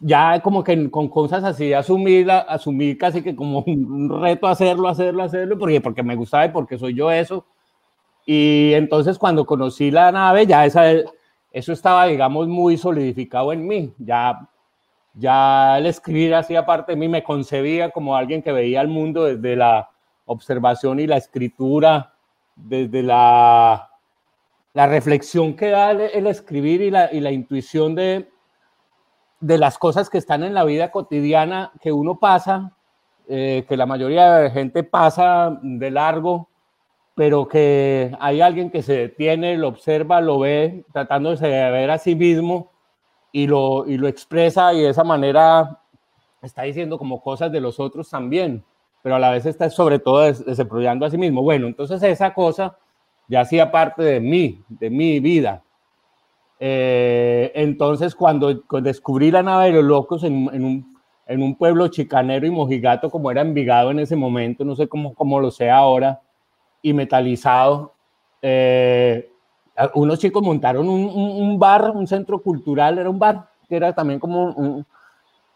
ya como que con cosas así, asumí, asumí casi que como un reto hacerlo, hacerlo, hacerlo, porque, porque me gustaba y porque soy yo eso. Y entonces cuando conocí la nave, ya esa, eso estaba, digamos, muy solidificado en mí. Ya, ya el escribir hacía parte de mí, me concebía como alguien que veía el mundo desde la observación y la escritura desde la, la reflexión que da el, escribir y la, y la, intuición de, de las cosas que están en la vida cotidiana que uno pasa, eh, que la mayoría de gente pasa de largo, pero que hay alguien que se detiene, lo observa, lo ve, tratándose de ver a sí mismo y lo, y lo expresa y de esa manera está diciendo como cosas de los otros también, pero a la vez está sobre todo desarrollando a sí mismo. Bueno, entonces esa cosa ya hacía parte de mí, de mi vida. Eh, entonces, cuando, descubrí la nave de los locos en, un, en, un, pueblo chicanero y mojigato, como era Envigado en ese momento, no sé cómo, cómo lo sé ahora, y metalizado, eh, unos chicos montaron un, un, bar, un centro cultural, era un bar, que era también como un,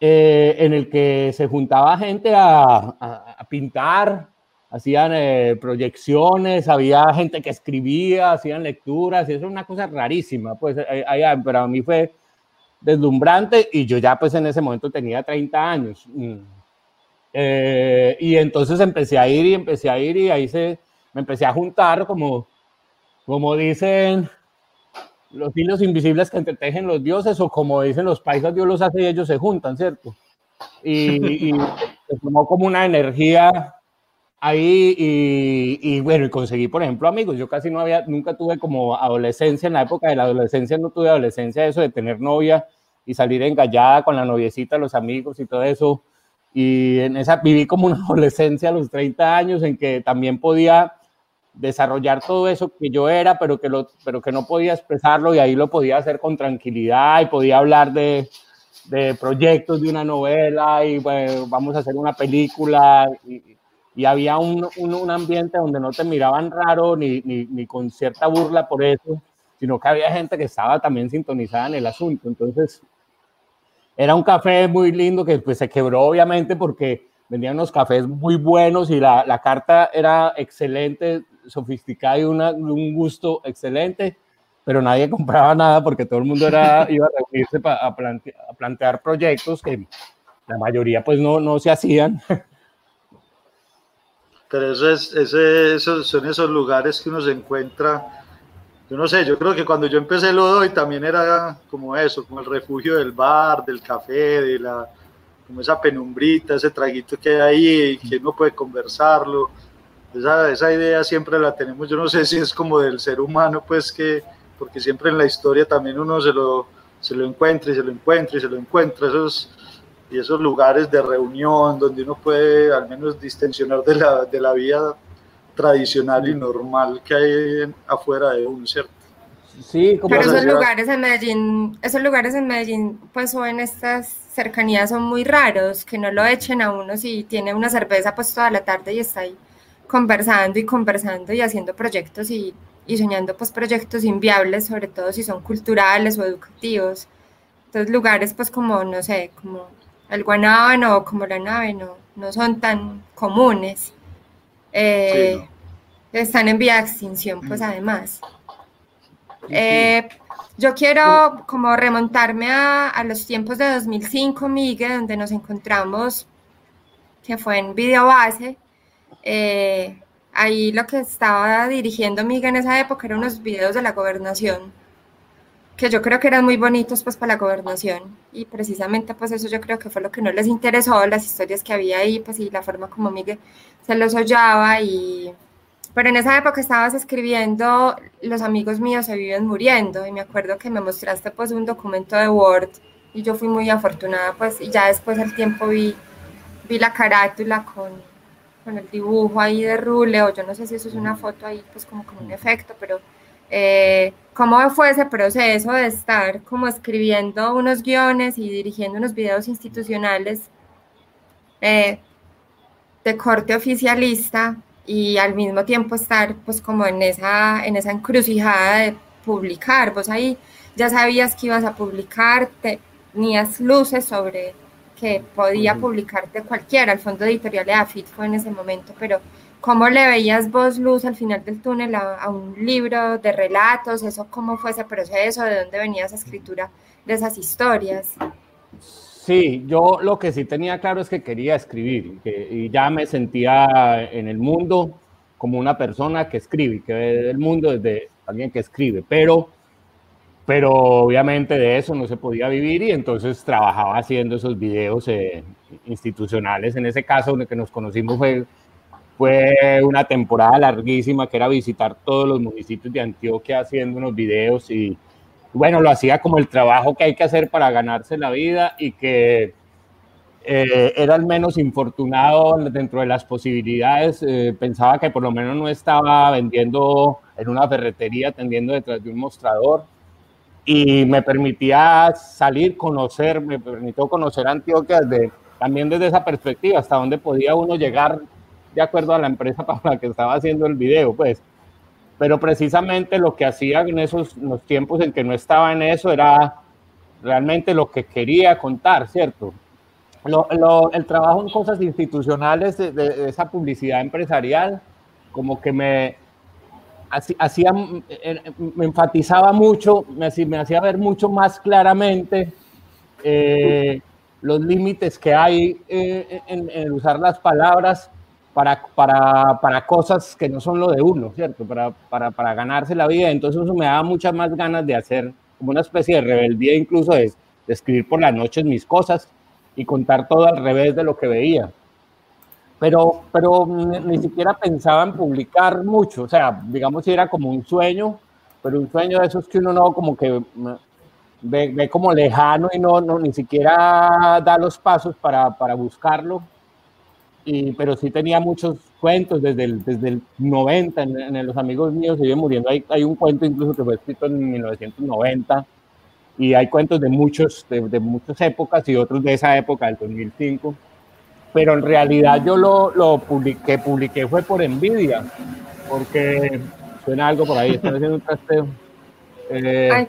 eh, en el que se juntaba gente a, a, a pintar, hacían eh, proyecciones, había gente que escribía, hacían lecturas, y eso es una cosa rarísima, pues allá, pero a mí fue deslumbrante y yo ya pues en ese momento tenía 30 años. Mm. Eh, y entonces empecé a ir y empecé a ir y ahí se, me empecé a juntar como, como dicen los hilos invisibles que entretejen los dioses o como dicen los paisas, Dios los hace y ellos se juntan, ¿cierto? Y, y se formó como una energía ahí y, bueno, y conseguí, por ejemplo, amigos. Yo casi no había, nunca tuve como adolescencia, en la época de la adolescencia no tuve adolescencia, eso de tener novia y salir engallada con la noviecita, los amigos y todo eso. Y en esa viví como una adolescencia a los 30 años en que también podía desarrollar todo eso que yo era, pero que, lo, pero que no podía expresarlo y ahí lo podía hacer con tranquilidad y podía hablar de, de proyectos de una novela y bueno, vamos a hacer una película. Y, y había un, un, ambiente donde no te miraban raro ni, ni, ni, con cierta burla por eso, sino que había gente que estaba también sintonizada en el asunto. Entonces, era un café muy lindo que pues se quebró obviamente porque vendían unos cafés muy buenos y la, la carta era excelente, sofisticada y una, un gusto excelente, pero nadie compraba nada porque todo el mundo era, iba a reunirse para a, a plantear proyectos que la mayoría pues no, no se hacían. Pero eso es, ese, esos son esos lugares que uno se encuentra. Yo no sé, yo creo que cuando yo empecé lo doy también era como eso, como el refugio del bar, del café, de la, como esa penumbrita, ese traguito que hay ahí y que uno puede conversarlo. Esa, esa idea siempre la tenemos, yo no sé si es como del ser humano, pues que, porque siempre en la historia también uno se lo, se lo encuentra y se lo encuentra y se lo encuentra. Esos, y esos lugares de reunión donde uno puede al menos distensionar de la, de la vida tradicional y normal que hay afuera de un ¿cierto? Sí, como Pero esos lugares en Medellín, esos lugares en Medellín, pues o en estas cercanías son muy raros, que no lo echen a uno si tiene una cerveza pues toda la tarde y está ahí conversando y conversando y haciendo proyectos y, y soñando pues proyectos inviables, sobre todo si son culturales o educativos. Entonces lugares pues como, no sé, como el guanábano o como la nave no, no son tan comunes. Eh, están en vía de extinción, pues además. Eh, yo quiero como remontarme a, los tiempos de 2005, Miguel, donde nos encontramos, que fue en Videobase. Eh, ahí lo que estaba dirigiendo Miguel en esa época eran unos videos de la gobernación que yo creo que eran muy bonitos pues para la gobernación. Y precisamente pues eso yo creo que fue lo que no les interesó, las historias que había ahí pues y la forma como Miguel se los hollaba y pero en esa época estabas escribiendo Los amigos míos se viven muriendo. Y me acuerdo que me mostraste pues un documento de Word y yo fui muy afortunada pues y ya después al tiempo vi, vi la carátula con, con el dibujo ahí de Rule o yo no sé si eso es una foto ahí pues como con un efecto pero eh, ¿Cómo fue ese proceso de estar como escribiendo unos guiones y dirigiendo unos videos institucionales eh, de corte oficialista y al mismo tiempo estar pues como en esa, en esa encrucijada de publicar? Vos ahí ya sabías que ibas a publicar, tenías luces sobre que podía publicarte cualquiera, el fondo editorial de AFIT fue en ese momento, pero ¿Cómo le veías vos luz al final del túnel a, un libro de relatos? ¿Eso cómo fue ese proceso? ¿De dónde venía esa escritura de esas historias? Sí, yo lo que sí tenía claro es que quería escribir y ya me sentía en el mundo como una persona que escribe, que ve el mundo desde alguien que escribe, pero pero obviamente de eso no se podía vivir y entonces trabajaba haciendo esos videos eh, institucionales. En ese caso, el que nos conocimos fue, fue una temporada larguísima que era visitar todos los municipios de Antioquia haciendo unos videos y bueno, lo hacía como el trabajo que hay que hacer para ganarse la vida y que eh, era el menos infortunado dentro de las posibilidades. Eh, pensaba que por lo menos no estaba vendiendo en una ferretería, atendiendo detrás de un mostrador y me permitía salir, conocer, me permitió conocer Antioquia desde, también desde esa perspectiva, hasta dónde podía uno llegar de acuerdo a la empresa para la que estaba haciendo el video, pues. Pero precisamente lo que hacía en esos los tiempos en que no estaba en eso era realmente lo que quería contar, ¿cierto? el trabajo en cosas institucionales de esa publicidad empresarial, como que me, hacía, eh, me enfatizaba mucho, me, hacía ver mucho más claramente eh, los límites que hay eh, en, usar las palabras para, cosas que no son lo de uno, ¿cierto? Para, ganarse la vida. Entonces me daba muchas más ganas de hacer como una especie de rebeldía, incluso de, de escribir por las noches mis cosas y contar todo al revés de lo que veía pero, pero ni, siquiera pensaba en publicar mucho, o sea, digamos si era como un sueño, pero un sueño de esos que uno no como que ve, ve como lejano y no, no, ni siquiera da los pasos para, para buscarlo, y, pero sí tenía muchos cuentos desde el, desde el 90, en, Los Amigos Míos vive muriendo, hay, hay un cuento incluso que fue escrito en 1990, y hay cuentos de, muchos, de, de muchas épocas y otros de esa época, del 2005 pero en realidad yo lo, lo publiqué, publiqué fue por envidia, porque suena algo por ahí, estoy haciendo un trasteo. Eh, Ay,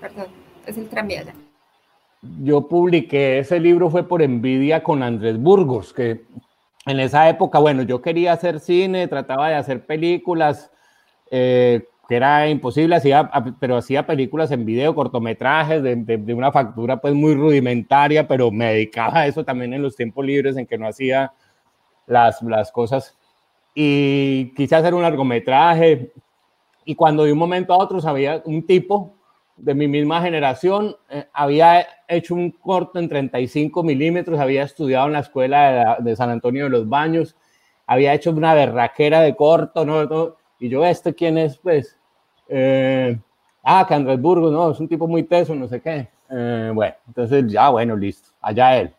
perdón, es el tranvía Yo publiqué ese libro fue por envidia con Andrés Burgos, que en esa época, bueno, yo quería hacer cine, trataba de hacer películas, eh, que era imposible, hacía, pero hacía películas en video, cortometrajes de, de, una factura pues muy rudimentaria, pero me dedicaba a eso también en los tiempos libres en que no hacía las, las cosas. Y quise hacer un largometraje y cuando de un momento a otro sabía un tipo de mi misma generación, eh, había hecho un corto en 35 milímetros, había estudiado en la escuela de, San Antonio de los Baños, había hecho una berraquera de corto, ¿no? Y yo, ¿este quién es? Pues, eh, ah, que Andrés Burgos, no, es un tipo muy teso, no sé qué. Eh, bueno, entonces ya, bueno, listo, allá él.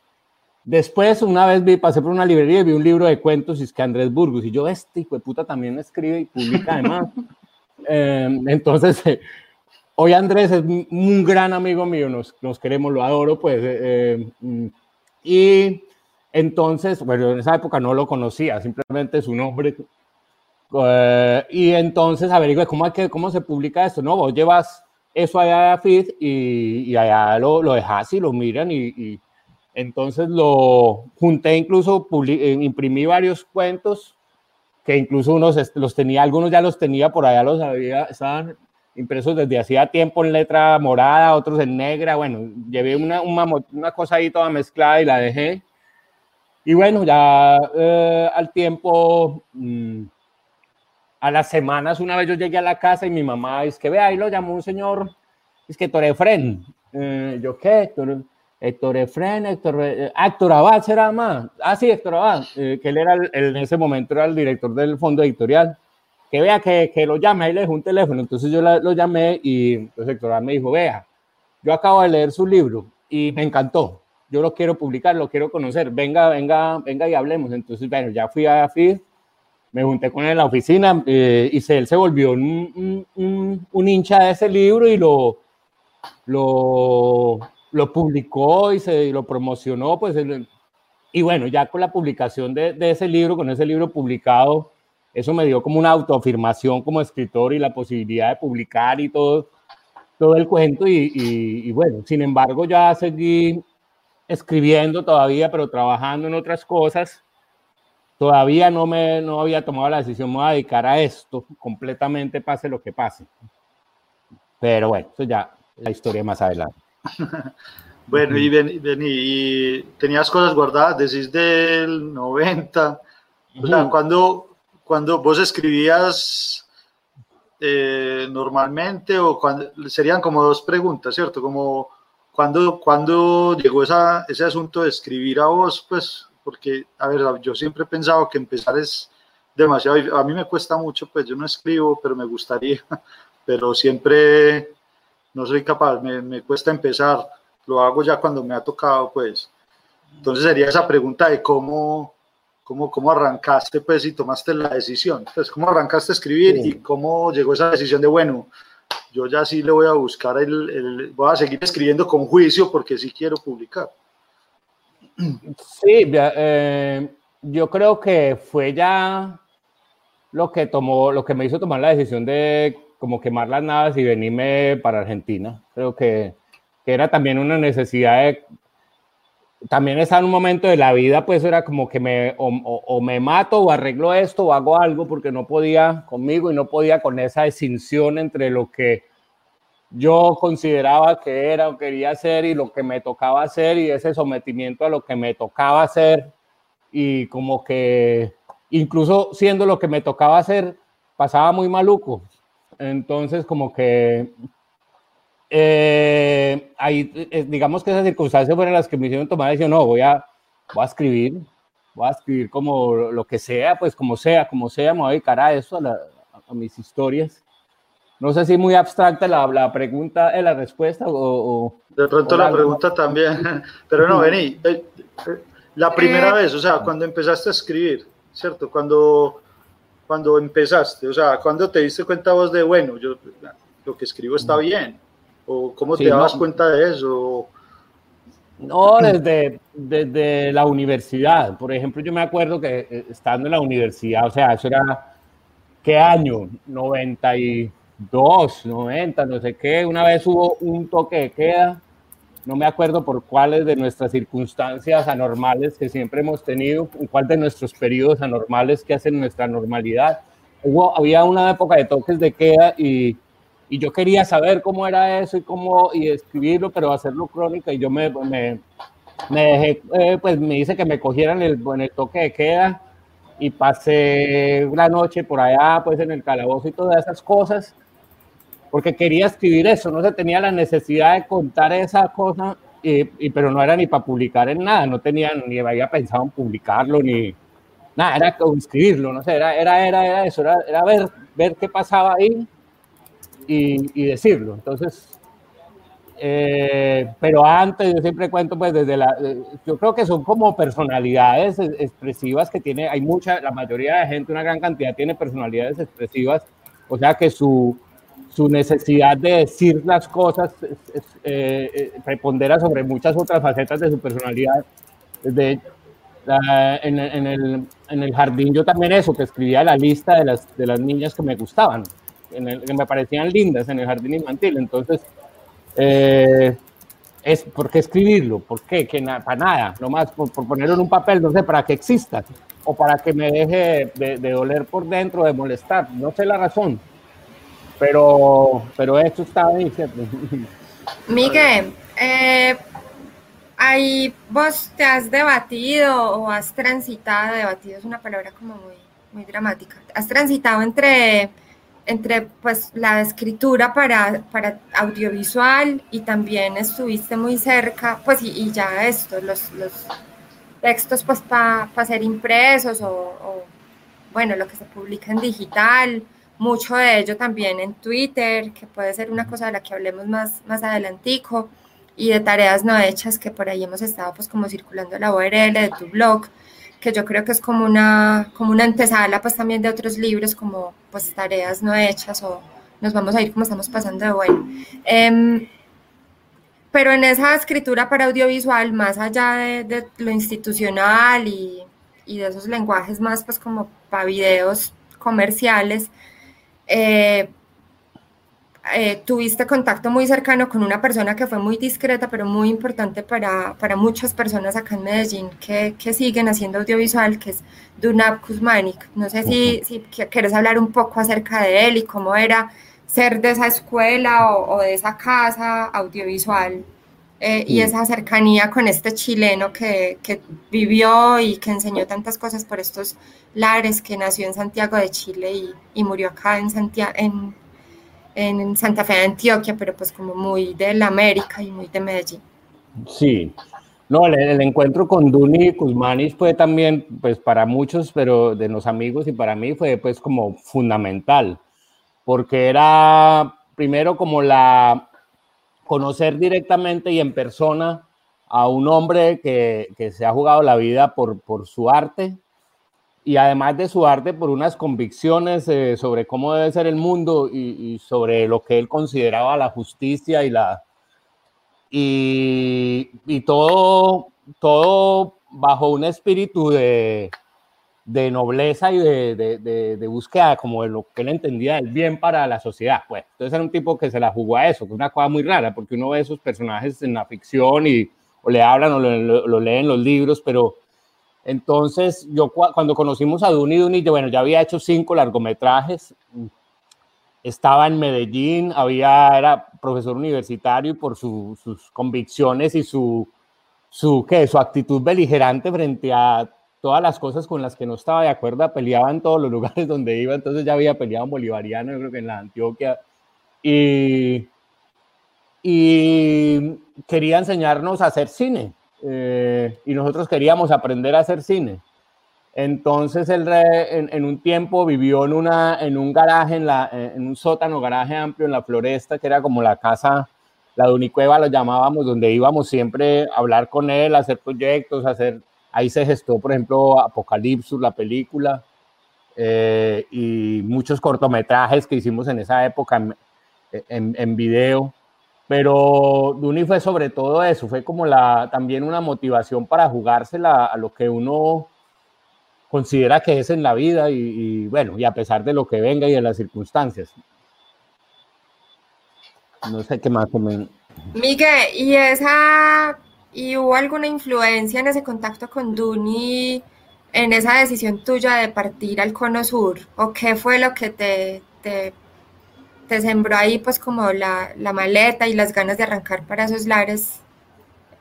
Después, una vez vi, pasé por una librería y vi un libro de cuentos y es que Andrés Burgos, y yo, este hijo de puta también escribe y publica además. eh, entonces, hoy Andrés es un gran amigo mío, nos, nos queremos, lo adoro, pues. Mm, y entonces, bueno, en esa época no lo conocía, simplemente su nombre eh, y entonces averigüe cómo, que, cómo se publica esto. No, vos llevas eso allá a FIT y, y allá lo, lo dejas y lo miran y, entonces lo junté, incluso eh, imprimí varios cuentos que incluso unos los tenía, algunos ya los tenía por allá, los había, estaban impresos desde hacía tiempo en letra morada, otros en negra, bueno, llevé una, una, una cosa ahí toda mezclada y la dejé. Y bueno, ya eh, al tiempo... Mmm, a las semanas, una vez yo llegué a la casa y mi mamá, es que ve, ahí lo llamó un señor, es que Torefren. Eh, yo, ¿qué? Héctor, Héctor Efren, Héctor, eh, Héctor Abad será más. Ah, sí, Héctor Abad, eh, que él era, en ese momento era el director del fondo editorial. Que vea que, que lo llame, ahí le dejó un teléfono. Entonces yo lo llamé y entonces Héctor Abad me dijo, vea, yo acabo de leer su libro y me encantó. Yo lo quiero publicar, lo quiero conocer. Venga, venga, venga y hablemos. Entonces, bueno, ya fui a FID me junté con él en la oficina eh, y se, él se volvió un, un, un, hincha de ese libro y lo, lo, lo publicó y se lo promocionó. Pues, y bueno, ya con la publicación de, de, ese libro, con ese libro publicado, eso me dio como una autoafirmación como escritor y la posibilidad de publicar y todo, todo el cuento. Y, y, y bueno, sin embargo, ya seguí escribiendo todavía, pero trabajando en otras cosas todavía no me no había tomado la decisión, me voy a dedicar a esto completamente, pase lo que pase. Pero bueno, eso ya la historia más adelante. bueno, y, ven, y tenías cosas guardadas, decís del 90, o sea, cuando, cuando vos escribías eh, normalmente o cuando, serían como dos preguntas, ¿cierto? Como cuando, cuando llegó esa, ese asunto de escribir a vos, pues, porque, a ver, yo siempre he pensado que empezar es demasiado, a mí me cuesta mucho, pues yo no escribo, pero me gustaría, pero siempre no soy capaz, me, me cuesta empezar, lo hago ya cuando me ha tocado, pues. Entonces sería esa pregunta de cómo, cómo, cómo arrancaste, pues, y tomaste la decisión. Pues, cómo arrancaste a escribir y cómo llegó esa decisión de, bueno, yo ya sí le voy a buscar el, el, voy a seguir escribiendo con juicio porque sí quiero publicar. Sí, eh, yo creo que fue ya lo que tomó, lo que me hizo tomar la decisión de como quemar las naves y venirme para Argentina. Creo que, era también una necesidad de, también estaba en un momento de la vida, pues era como que me, o, o, me mato o arreglo esto o hago algo porque no podía conmigo y no podía con esa distinción entre lo que yo consideraba que era o quería hacer y lo que me tocaba hacer y ese sometimiento a lo que me tocaba hacer y como que incluso siendo lo que me tocaba hacer, pasaba muy maluco. Entonces, como que eh, ahí, eh, digamos que esas circunstancias fueron las que me hicieron tomar decisión, no, voy a, voy a escribir, voy a escribir como lo que sea, pues como sea, como sea, me voy a dedicar a eso, a mis historias. No sé si muy abstracta la, la pregunta, eh, la respuesta o... de pronto la pregunta también, pero no, vení, la primera vez, o sea, cuando empezaste a escribir, ¿cierto? Cuando, cuando empezaste, o sea, cuando te diste cuenta vos de, bueno, yo lo que escribo está bien, o cómo te dabas cuenta de eso. No, desde, desde la universidad. Por ejemplo, yo me acuerdo que eh, estando en la universidad, o sea, eso era, ¿qué año? 92, 90, no sé qué. Una vez hubo un toque de queda no me acuerdo por cuáles de nuestras circunstancias anormales que siempre hemos tenido, cuál de nuestros periodos anormales que hacen nuestra normalidad. Hubo, había una época de toques de queda y, y, yo quería saber cómo era eso y cómo y escribirlo, pero hacerlo crónica y yo me, me, me dejé, eh, pues me dice que me cogieran el, en el toque de queda y pasé una noche por allá, pues en el calabozo y todas esas cosas porque quería escribir eso, no se tenía la necesidad de contar esa cosa, y, pero no era ni para publicar en nada, no tenía ni había pensado en publicarlo, ni nada, era como escribirlo, no sé, era, era, era, era eso, era, era, ver, ver qué pasaba ahí y, y decirlo. Entonces, eh, pero antes yo siempre cuento, pues desde la, yo creo que son como personalidades expresivas que tiene, hay mucha, la mayoría de gente, una gran cantidad tiene personalidades expresivas, o sea que su su necesidad de decir las cosas eh, eh, prepondera sobre muchas otras facetas de su personalidad. De, en, en, el, en, el, jardín yo también eso, que escribía la lista de las, de las niñas que me gustaban, que me parecían lindas en el jardín infantil. Entonces, eh, es, ¿por qué escribirlo? ¿Por qué? Que para nada, nomás por, por ponerlo en un papel, no sé, para que exista o para que me deje de, de doler por dentro, de molestar, no sé la razón pero, pero esto está ahí. Miguel, eh, ahí vos te has debatido o has transitado, debatido es una palabra como muy, muy dramática, has transitado entre, entre pues, la escritura para, para audiovisual y también estuviste muy cerca, pues y, ya esto, los, los textos pues para ser impresos o, o, bueno, lo que se publica en digital mucho de ello también en Twitter, que puede ser una cosa de la que hablemos más, más adelantico, y de tareas no hechas, que por ahí hemos estado pues como circulando la URL de tu blog, que yo creo que es como una, como una antesala pues también de otros libros como pues tareas no hechas o nos vamos a ir como estamos pasando de bueno. Em, pero en esa escritura para audiovisual, más allá de, de lo institucional y, y, de esos lenguajes más pues como para videos comerciales, eh, eh, tuviste contacto muy cercano con una persona que fue muy discreta, pero muy importante para, para muchas personas acá en Medellín que, que, siguen haciendo audiovisual, que es Dunab Kuzmanik. No sé si, si quieres hablar un poco acerca de él y cómo era ser de esa escuela o, o de esa casa audiovisual eh, y esa cercanía con este chileno que, que, vivió y que enseñó tantas cosas por estos lares, que nació en Santiago de Chile y, y murió acá en, Santiago, en, en Santa Fe de Antioquia, pero pues como muy de la América y muy de Medellín. Sí, no, el, encuentro con Duni Kuzmanis fue también, pues para muchos, pero de los amigos y para mí fue pues como fundamental, porque era primero como la conocer directamente y en persona a un hombre que, que se ha jugado la vida por, por su arte y además de su arte por unas convicciones eh, sobre cómo debe ser el mundo y, y sobre lo que él consideraba la justicia y la, y, y todo, todo bajo un espíritu de, de nobleza y de, de, de, búsqueda como de lo que él entendía del bien para la sociedad. Pues. Entonces era un tipo que se la jugó a eso, que una cosa muy rara, porque uno ve esos personajes en la ficción y o le hablan o lo, lo leen los libros, pero entonces yo cuando conocimos a Duni Duni, yo, bueno, ya había hecho cinco largometrajes, estaba en Medellín, había, era profesor universitario y por sus convicciones y su, su, ¿qué? su actitud beligerante frente a todas las cosas con las que no estaba de acuerdo, peleaba en todos los lugares donde iba, entonces ya había peleado en Bolivariano, yo creo que en la Antioquia, y, y quería enseñarnos a hacer cine, eh, y nosotros queríamos aprender a hacer cine. Entonces él en, un tiempo vivió en, una, en un garaje, en, la, en un sótano, garaje amplio en la floresta, que era como la casa, la de Unicueva lo llamábamos, donde íbamos siempre a hablar con él, a hacer proyectos, a hacer, ahí se gestó, por ejemplo, Apocalipsis, la película, eh, y muchos cortometrajes que hicimos en esa época en, en, en video. Pero Duni fue sobre todo eso, fue como la, también una motivación para jugársela a lo que uno considera que es en la vida y, bueno, y a pesar de lo que venga y de las circunstancias. No sé qué más comen. Miguel, ¿y esa y hubo alguna influencia en ese contacto con Duni en esa decisión tuya de partir al Cono Sur? ¿O qué fue lo que te, te, sembró ahí pues como la, la maleta y las ganas de arrancar para esos lares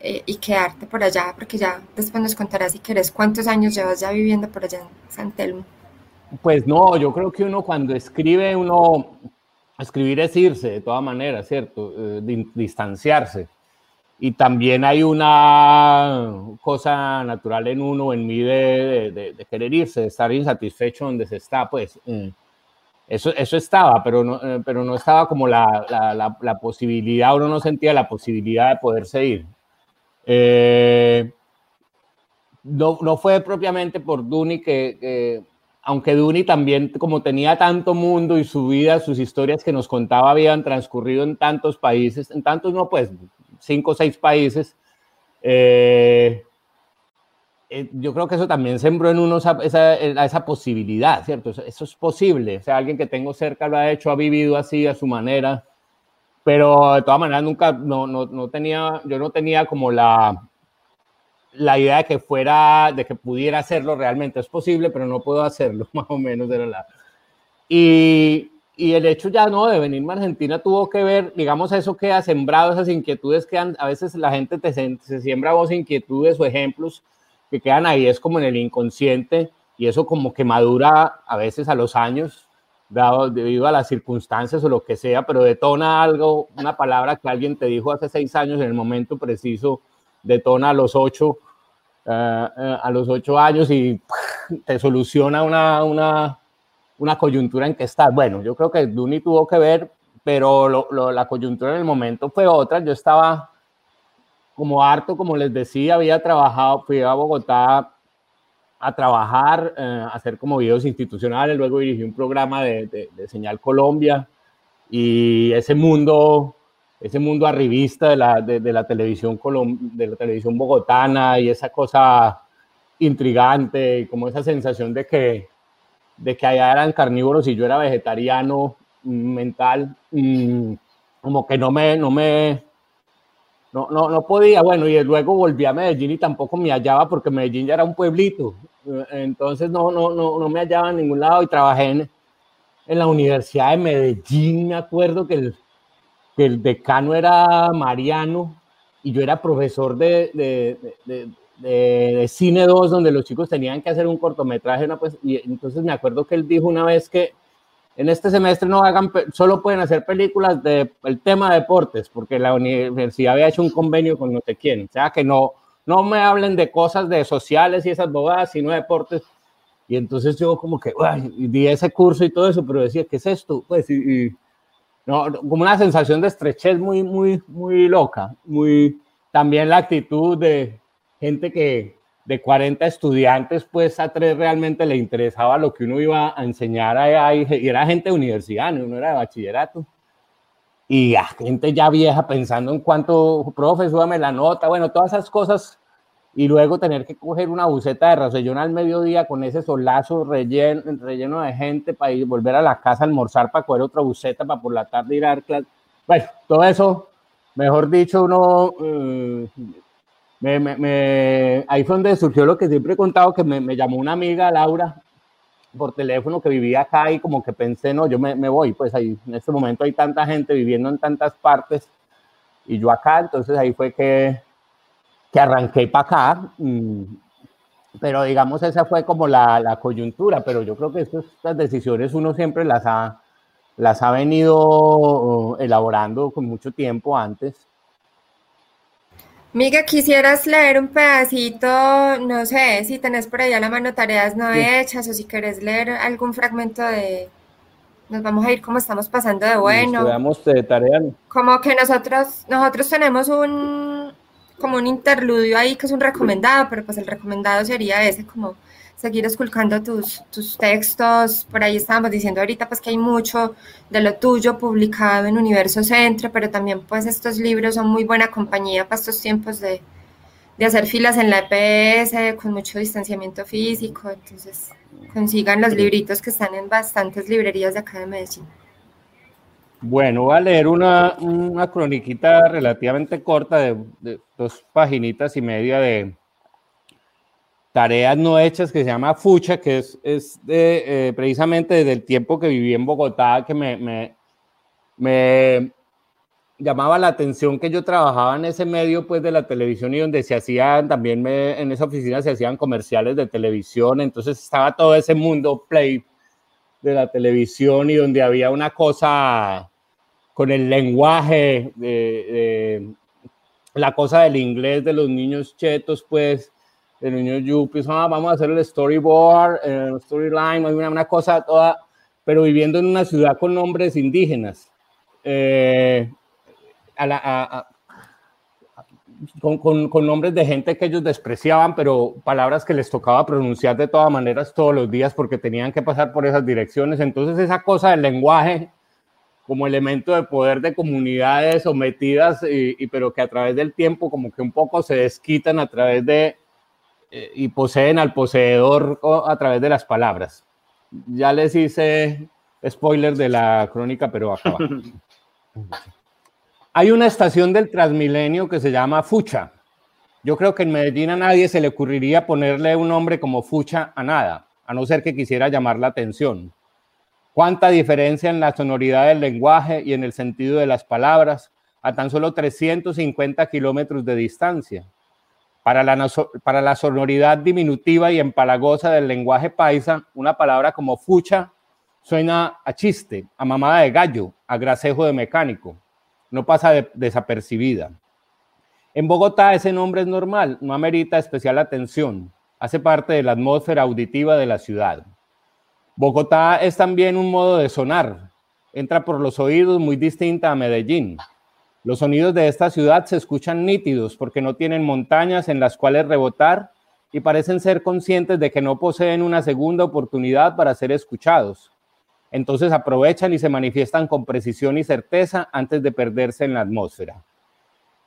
eh, y quedarte por allá, porque ya después nos contarás si querés cuántos años llevas ya viviendo por allá en San Telmo. Pues no, yo creo que uno cuando escribe, uno, escribir es irse de todas maneras, ¿cierto? Eh, distanciarse. Y también hay una cosa natural en uno, en mí, de, de, querer irse, de estar insatisfecho donde se está, pues. Eh, eso, eso estaba, pero no, pero no estaba como la, la, la, la posibilidad, uno no sentía la posibilidad de poderse ir. Eh, no, no, fue propiamente por Duni que, aunque Duni también, como tenía tanto mundo y su vida, sus historias que nos contaba habían transcurrido en tantos países, en tantos no, pues cinco o seis países, eh, eh, yo creo que eso también sembró en uno esa, esa, posibilidad, ¿cierto? Eso, es posible, o sea, alguien que tengo cerca lo ha hecho, ha vivido así a su manera, pero de todas maneras nunca, no, no, no, tenía, yo no tenía como la, la idea de que fuera, de que pudiera hacerlo realmente. Es posible, pero no puedo hacerlo, más o menos era la... Y, y el hecho ya no de venirme a Argentina tuvo que ver, digamos, eso que ha sembrado esas inquietudes que a veces la gente te, se siembra vos inquietudes o ejemplos que quedan ahí, es como en el inconsciente y eso como que madura a veces a los años dado debido a las circunstancias o lo que sea, pero detona algo, una palabra que alguien te dijo hace seis años en el momento preciso, detona a los ocho, eh, eh, a los ocho años y te soluciona una, una, una, coyuntura en que estás. Bueno, yo creo que Duni tuvo que ver, pero lo, la coyuntura en el momento fue otra. Yo estaba como harto, como les decía, había trabajado, fui a Bogotá a trabajar, eh, a hacer como videos institucionales, luego dirigí un programa de, de, Señal Colombia y ese mundo, ese mundo arribista de la, de, la televisión de la televisión bogotana y esa cosa intrigante, como esa sensación de que, de que allá eran carnívoros y yo era vegetariano mm, mental, mm, como que no me, no me, no, no, no podía, bueno, y luego volví a Medellín y tampoco me hallaba porque Medellín ya era un pueblito, entonces no, no, no, no me hallaba en ningún lado y trabajé en, en la Universidad de Medellín, me acuerdo que el, que el decano era Mariano y yo era profesor de, Cine 2, donde los chicos tenían que hacer un cortometraje, pues, y entonces me acuerdo que él dijo una vez que en este semestre no hagan, solo pueden hacer películas del el tema de deportes, porque la universidad había hecho un convenio con no sé quién. O sea, que no, no me hablen de cosas de sociales y esas bobadas, sino de deportes. Y entonces yo como que, uy, di ese curso y todo eso, pero decía, ¿qué es esto? Pues, y, no, como una sensación de estrechez muy, muy, muy loca. Muy, también la actitud de gente que, de 40 estudiantes, pues a tres realmente le interesaba lo que uno iba a enseñar ahí, y era gente de universidad, no uno era de bachillerato. Y a gente ya vieja pensando en cuánto, profe, súbame la nota, bueno, todas esas cosas. Y luego tener que coger una buceta de rasellón al mediodía con ese solazo relleno, relleno de gente para ir, volver a la casa a almorzar, para coger otra buceta, para por la tarde ir a dar clases. Bueno, todo eso, mejor dicho, uno eh, me, me, ahí fue donde surgió lo que siempre he contado, que me, llamó una amiga, Laura, por teléfono que vivía acá y como que pensé, no, yo me, voy, pues ahí en este momento hay tanta gente viviendo en tantas partes y yo acá, entonces ahí fue que, que arranqué para acá, mm, pero digamos esa fue como la, la coyuntura, pero yo creo que estas decisiones uno siempre las ha, las ha venido uh, elaborando con mucho tiempo antes Miga, quisieras leer un pedacito, no sé, si tenés por ahí a la mano tareas no hechas o si querés leer algún fragmento de... Nos vamos a ir como estamos pasando de bueno. Veamos de tarea. Como que nosotros, nosotros tenemos un, como un interludio ahí que es un recomendado, pero pues el recomendado sería ese como seguir esculcando tus, tus textos. Por ahí estábamos diciendo ahorita pues que hay mucho de lo tuyo publicado en Universo Centro, pero también pues estos libros son muy buena compañía para estos tiempos de, de hacer filas en la EPS con mucho distanciamiento físico. Entonces consigan los libritos que están en bastantes librerías de acá de Medellín. Bueno, voy a leer una, una croniquita relativamente corta de, de dos paginitas y media de, tareas no hechas que se llama Fucha, que es, es eh, precisamente desde el tiempo que viví en Bogotá, que me, me, me, llamaba la atención que yo trabajaba en ese medio pues de la televisión y donde se hacían, también me, en esa oficina se hacían comerciales de televisión, entonces estaba todo ese mundo play de la televisión y donde había una cosa con el lenguaje, de la cosa del inglés de los niños chetos, pues el niño Yuppies, ah, vamos a hacer el storyboard, el storyline, una, una cosa toda, pero viviendo en una ciudad con nombres indígenas. Eh, con, con, con, nombres de gente que ellos despreciaban, pero palabras que les tocaba pronunciar de todas maneras todos los días porque tenían que pasar por esas direcciones. Entonces esa cosa del lenguaje como elemento de poder de comunidades sometidas, y, pero que a través del tiempo como que un poco se desquitan a través de eh, y poseen al poseedor a través de las palabras. Ya les hice spoiler de la crónica, pero acaba. Hay una estación del Transmilenio que se llama Fucha. Yo creo que en Medellín a nadie se le ocurriría ponerle un nombre como Fucha a nada, a no ser que quisiera llamar la atención. Cuánta diferencia en la sonoridad del lenguaje y en el sentido de las palabras a tan solo 350 kilómetros de distancia. Para la, sonoridad diminutiva y empalagosa del lenguaje paisa, una palabra como fucha suena a chiste, a mamada de gallo, a gracejo de mecánico. No pasa desapercibida. En Bogotá ese nombre es normal, no amerita especial atención. Hace parte de la atmósfera auditiva de la ciudad. Bogotá es también un modo de sonar. Entra por los oídos muy distinta a Medellín. Los sonidos de esta ciudad se escuchan nítidos porque no tienen montañas en las cuales rebotar y parecen ser conscientes de que no poseen una segunda oportunidad para ser escuchados. Entonces aprovechan y se manifiestan con precisión y certeza antes de perderse en la atmósfera.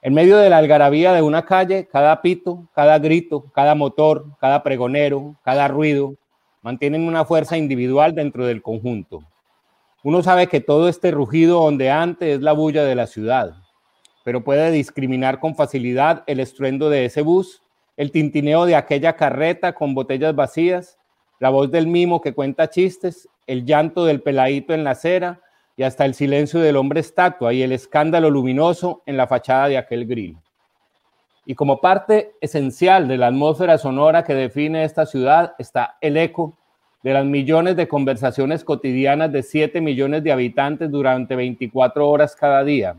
En medio de la algarabía de una calle, cada pito, cada grito, cada motor, cada pregonero, cada ruido, mantienen una fuerza individual dentro del conjunto. Uno sabe que todo este rugido ondeante es la bulla de la ciudad, pero puede discriminar con facilidad el estruendo de ese bus, el tintineo de aquella carreta con botellas vacías, la voz del mimo que cuenta chistes, el llanto del peladito en la acera y hasta el silencio del hombre estatua y el escándalo luminoso en la fachada de aquel grill. Y como parte esencial de la atmósfera sonora que define esta ciudad está el eco, de las millones de conversaciones cotidianas de 7 millones de habitantes durante 24 horas cada día.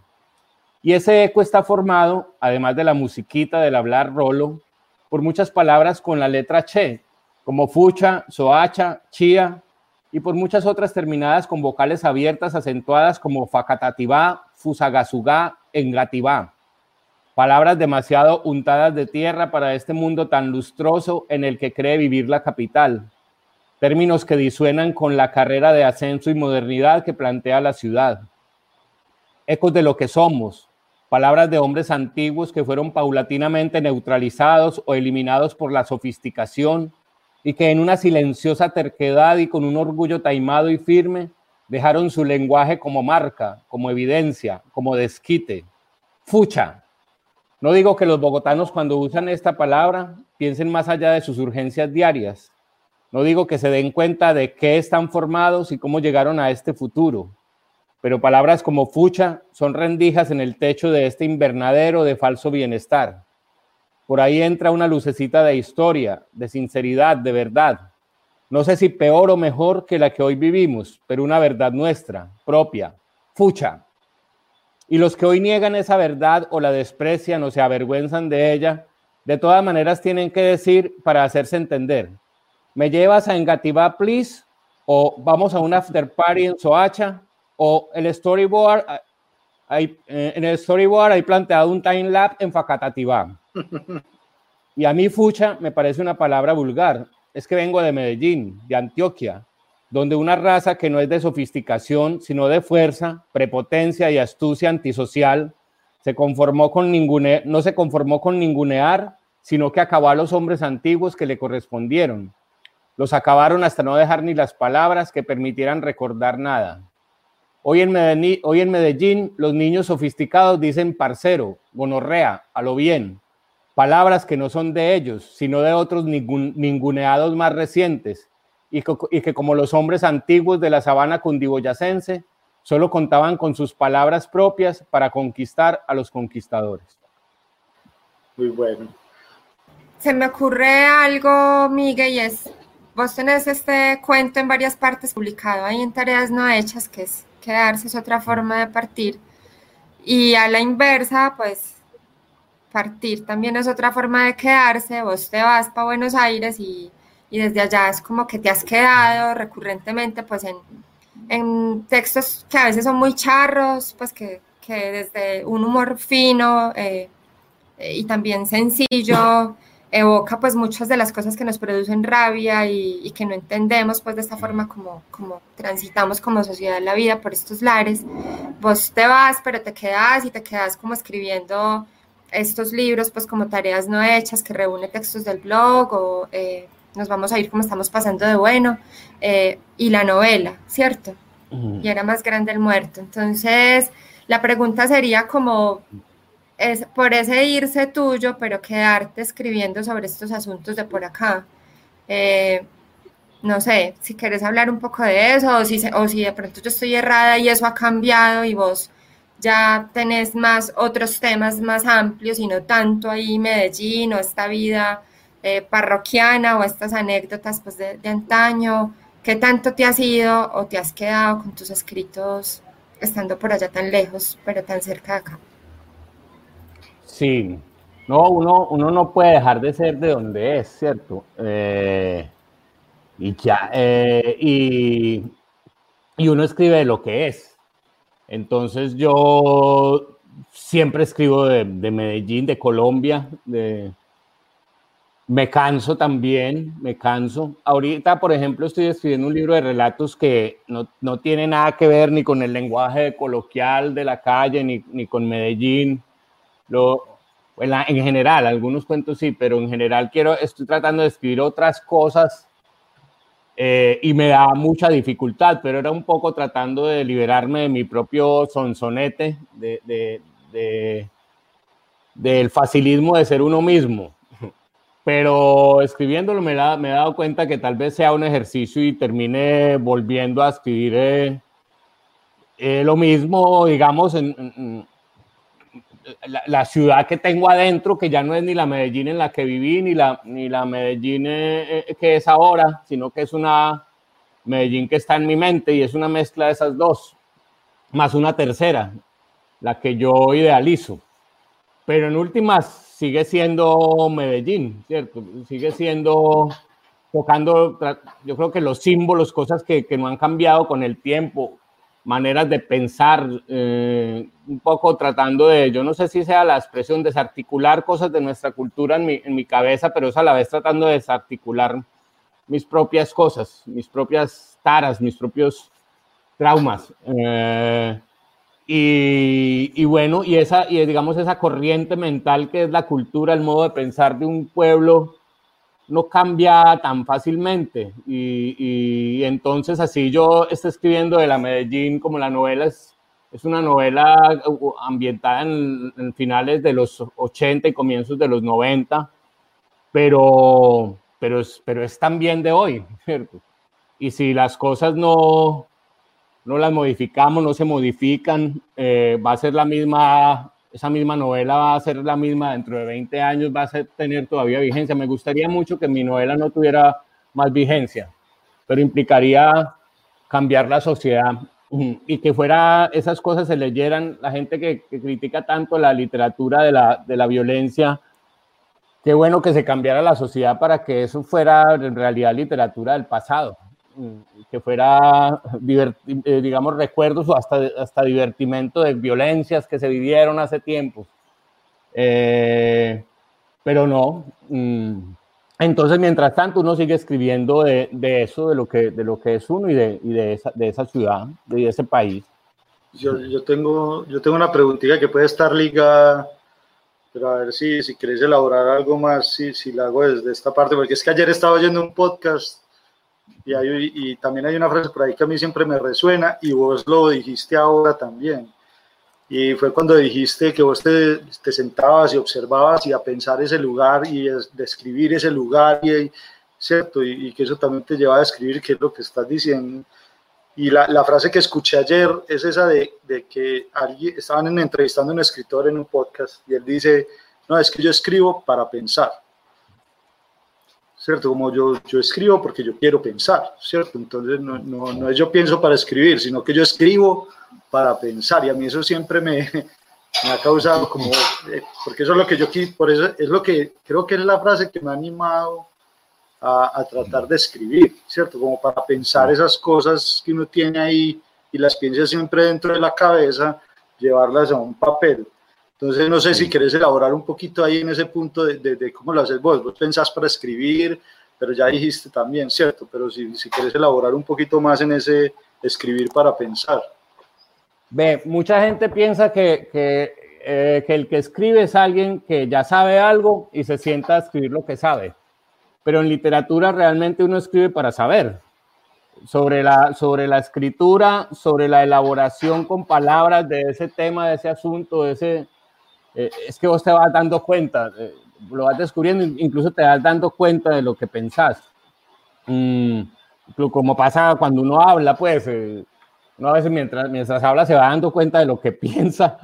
Y ese eco está formado, además de la musiquita del hablar rolo, por muchas palabras con la letra che, como fucha, soacha, chía, y por muchas otras terminadas con vocales abiertas acentuadas como facatativá, fusagasugá, engativá. Palabras demasiado untadas de tierra para este mundo tan lustroso en el que cree vivir la capital. Términos que disuenan con la carrera de ascenso y modernidad que plantea la ciudad. Ecos de lo que somos, palabras de hombres antiguos que fueron paulatinamente neutralizados o eliminados por la sofisticación y que en una silenciosa terquedad y con un orgullo taimado y firme dejaron su lenguaje como marca, como evidencia, como desquite. Fucha. No digo que los bogotanos cuando usan esta palabra piensen más allá de sus urgencias diarias. No digo que se den cuenta de qué están formados y cómo llegaron a este futuro. Pero palabras como fucha son rendijas en el techo de este invernadero de falso bienestar por ahí entra una lucecita de historia, de sinceridad, de verdad. No sé si peor o mejor que la que hoy vivimos, pero una verdad nuestra, propia, fucha. Y los que hoy niegan esa verdad o la desprecian o se avergüenzan de ella, de todas maneras tienen que decir para hacerse entender. ¿Me llevas a Engativá, please? ¿O vamos a un after party en Soacha? ¿O el storyboard? Hay, eh, en el storyboard hay planteado un time lapse en Facatativá. Y a mí fucha me parece una palabra vulgar. Es que vengo de Medellín, de Antioquia, donde una raza que no es de sofisticación, sino de fuerza, prepotencia y astucia antisocial, se conformó con ningune, no se conformó con ningunear, sino que acabó a los hombres antiguos que le correspondieron. Los acabaron hasta no dejar ni las palabras que permitieran recordar nada. Hoy en, Medellín, hoy en Medellín los niños sofisticados dicen parcero, gonorrea, a lo bien, palabras que no son de ellos, sino de otros ninguneados más recientes, y que, como los hombres antiguos de la sabana cundiboyacense, solo contaban con sus palabras propias para conquistar a los conquistadores. Muy bueno. Se me ocurre algo, Miguel, y es, vos tenés este cuento en varias partes publicado ahí en Tareas No Hechas, que es quedarse es otra forma de partir, y a la inversa, pues partir también es otra forma de quedarse, vos te vas para Buenos Aires y, desde allá es como que te has quedado recurrentemente pues en, textos que a veces son muy charros, pues que, desde un humor fino eh, eh, y también sencillo evoca pues muchas de las cosas que nos producen rabia y, que no entendemos pues de esta forma como, como transitamos como sociedad la vida por estos lares. Vos te vas, pero te quedas y te quedas como escribiendo estos libros pues como tareas no hechas que reúne textos del blog o eh, nos vamos a ir como estamos pasando de bueno eh, y la novela, ¿cierto? Y era más grande el muerto. Entonces, la pregunta sería como, es por ese irse tuyo, pero quedarte escribiendo sobre estos asuntos de por acá. Eh, no sé, si quieres hablar un poco de eso, o si, o si de pronto yo estoy errada y eso ha cambiado y vos ya tenés más otros temas más amplios y no tanto ahí Medellín o esta vida eh, parroquiana o estas anécdotas pues, de, antaño. ¿Qué tanto te has ido o te has quedado con tus escritos estando por allá tan lejos, pero tan cerca de acá? Sí, no, uno, uno no puede dejar de ser de donde es, ¿cierto? Eh, y ya, eh, y, y uno escribe lo que es, entonces yo siempre escribo de, Medellín, de Colombia, me canso también, me canso. Ahorita, por ejemplo, estoy escribiendo un libro de relatos que no, tiene nada que ver ni con el lenguaje coloquial de la calle, ni, con Medellín. Lo, en general, algunos cuentos sí, pero en general quiero, estoy tratando de escribir otras cosas eh, y me da mucha dificultad, pero era un poco tratando de liberarme de mi propio sonsonete, de, del facilismo de ser uno mismo. Pero escribiéndolo me, me, he dado cuenta que tal vez sea un ejercicio y termine volviendo a escribir eh, eh, lo mismo, digamos, en, la, ciudad que tengo adentro, que ya no es ni la Medellín en la que viví, ni la, ni la Medellín eh, eh, que es ahora, sino que es una, Medellín que está en mi mente y es una mezcla de esas dos, más una tercera, la que yo idealizo. Pero en últimas sigue siendo Medellín, ¿cierto? Sigue siendo tocando, yo creo que los símbolos, cosas que, que no han cambiado con el tiempo, maneras de pensar, eh, un poco tratando de, yo no sé si sea la expresión, desarticular cosas de nuestra cultura en mi, en mi cabeza, pero es a la vez tratando de desarticular mis propias cosas, mis propias taras, mis propios traumas. Eh, y, y, bueno, y esa, y digamos, esa corriente mental que es la cultura, el modo de pensar de un pueblo, no cambia tan fácilmente. Y, entonces así yo estoy escribiendo de la Medellín como la novela es, es una novela uh, ambientada en, finales de los 80 y comienzos de los 90, pero, pero, es, pero es también de hoy. Y si las cosas no, no las modificamos, no se modifican, eh, va a ser la misma esa misma novela va a ser la misma dentro de 20 años, va a tener todavía vigencia. Me gustaría mucho que mi novela no tuviera más vigencia, pero implicaría cambiar la sociedad y que fuera esas cosas se leyeran la gente que, critica tanto la literatura de la, de la violencia. Qué bueno que se cambiara la sociedad para que eso fuera en realidad literatura del pasado. Mm, que fuera, eh, digamos, recuerdos o hasta, hasta divertimento de violencias que se vivieron hace tiempo. Eh, pero no. Mm, entonces, mientras tanto, uno sigue escribiendo de, de, eso, de lo, que, de lo que es uno y de, y de, esa, de esa ciudad, de ese país. Yo, yo, tengo, yo tengo una preguntita que puede estar ligada, pero a ver si, si queréis elaborar algo más, si, si la hago desde esta parte, porque es que ayer estaba oyendo un podcast y, y, también hay una frase por ahí que a mí siempre me resuena y vos lo dijiste ahora también. Y fue cuando dijiste que vos te, te sentabas y observabas y a pensar ese lugar y describir ese lugar, y, ¿cierto? Y, que eso también te lleva a describir qué es lo que estás diciendo. Y la, la frase que escuché ayer es esa de, de, que alguien, estaban entrevistando a un escritor en un podcast y él dice, no, es que yo escribo para pensar. ¿Cierto? Como yo, yo escribo porque yo quiero pensar, ¿cierto? Entonces no, no, no, es yo pienso para escribir, sino que yo escribo para pensar y a mí eso siempre me, me ha causado como, eh, porque eso es lo que yo por eso es lo que creo que es la frase que me ha animado a, a, tratar de escribir, ¿cierto? Como para pensar esas cosas que uno tiene ahí y las piensa siempre dentro de la cabeza, llevarlas a un papel. Entonces, no sé si quieres elaborar un poquito ahí en ese punto de, de, cómo lo haces vos. Vos pensás para escribir, pero ya dijiste también, ¿cierto? Pero si, si quieres elaborar un poquito más en ese escribir para pensar. Ve, mucha gente piensa que, que, eh, que el que escribe es alguien que ya sabe algo y se sienta a escribir lo que sabe. Pero en literatura realmente uno escribe para saber sobre la, sobre la escritura, sobre la elaboración con palabras de ese tema, de ese asunto, de ese, eh, es que vos te vas dando cuenta, eh, lo vas descubriendo, incluso te vas dando cuenta de lo que pensás. Mm, como pasa cuando uno habla, pues, eh, uno a veces mientras, mientras habla se va dando cuenta de lo que piensa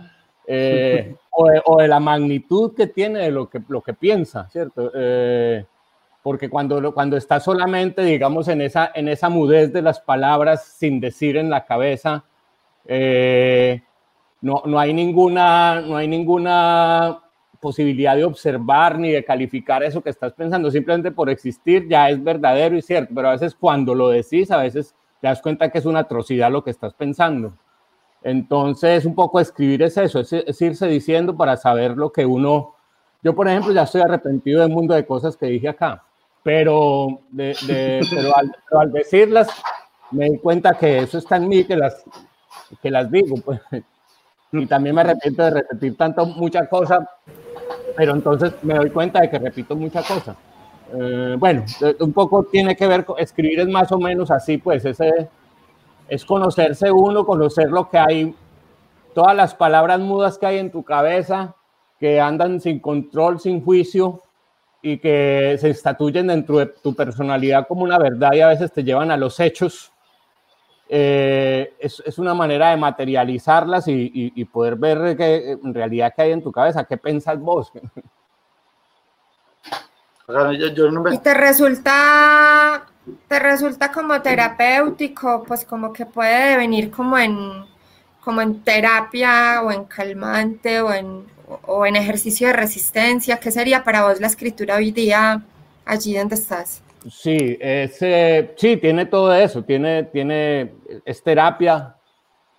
o de, o, de, la magnitud que tiene de lo que, lo que piensa, ¿cierto? porque cuando, cuando está solamente, digamos, en esa, en esa mudez de las palabras sin decir en la cabeza, eh, no, no, hay ninguna, no hay ninguna posibilidad de observar ni de calificar eso que estás pensando, simplemente por existir ya es verdadero y cierto, pero a veces cuando lo decís, a veces te das cuenta que es una atrocidad lo que estás pensando. Entonces, un poco escribir es eso, es, irse diciendo para saber lo que uno... Yo, por ejemplo, ya estoy arrepentido del mundo de cosas que dije acá, pero, pero, al, al, decirlas me di cuenta que eso está en mí, que las, que las digo. Pues y también me arrepiento de repetir tanto muchas cosas, pero entonces me doy cuenta de que repito muchas cosas. Eh, bueno, eh, un poco tiene que ver con escribir es más o menos así, pues ese es conocerse uno, conocer lo que hay, todas las palabras mudas que hay en tu cabeza, que andan sin control, sin juicio y que se estatuyen dentro de tu personalidad como una verdad y a veces te llevan a los hechos eh, es, es, una manera de materializarlas y, y, poder ver qué, en realidad qué hay en tu cabeza, qué pensás vos. ¿Y te resulta te resulta como terapéutico, pues como que puede venir como en, como en terapia o en calmante o en, o en ejercicio de resistencia. ¿Qué sería para vos la escritura hoy día allí donde estás? Sí, es, sí, tiene todo eso, tiene, tiene, es terapia,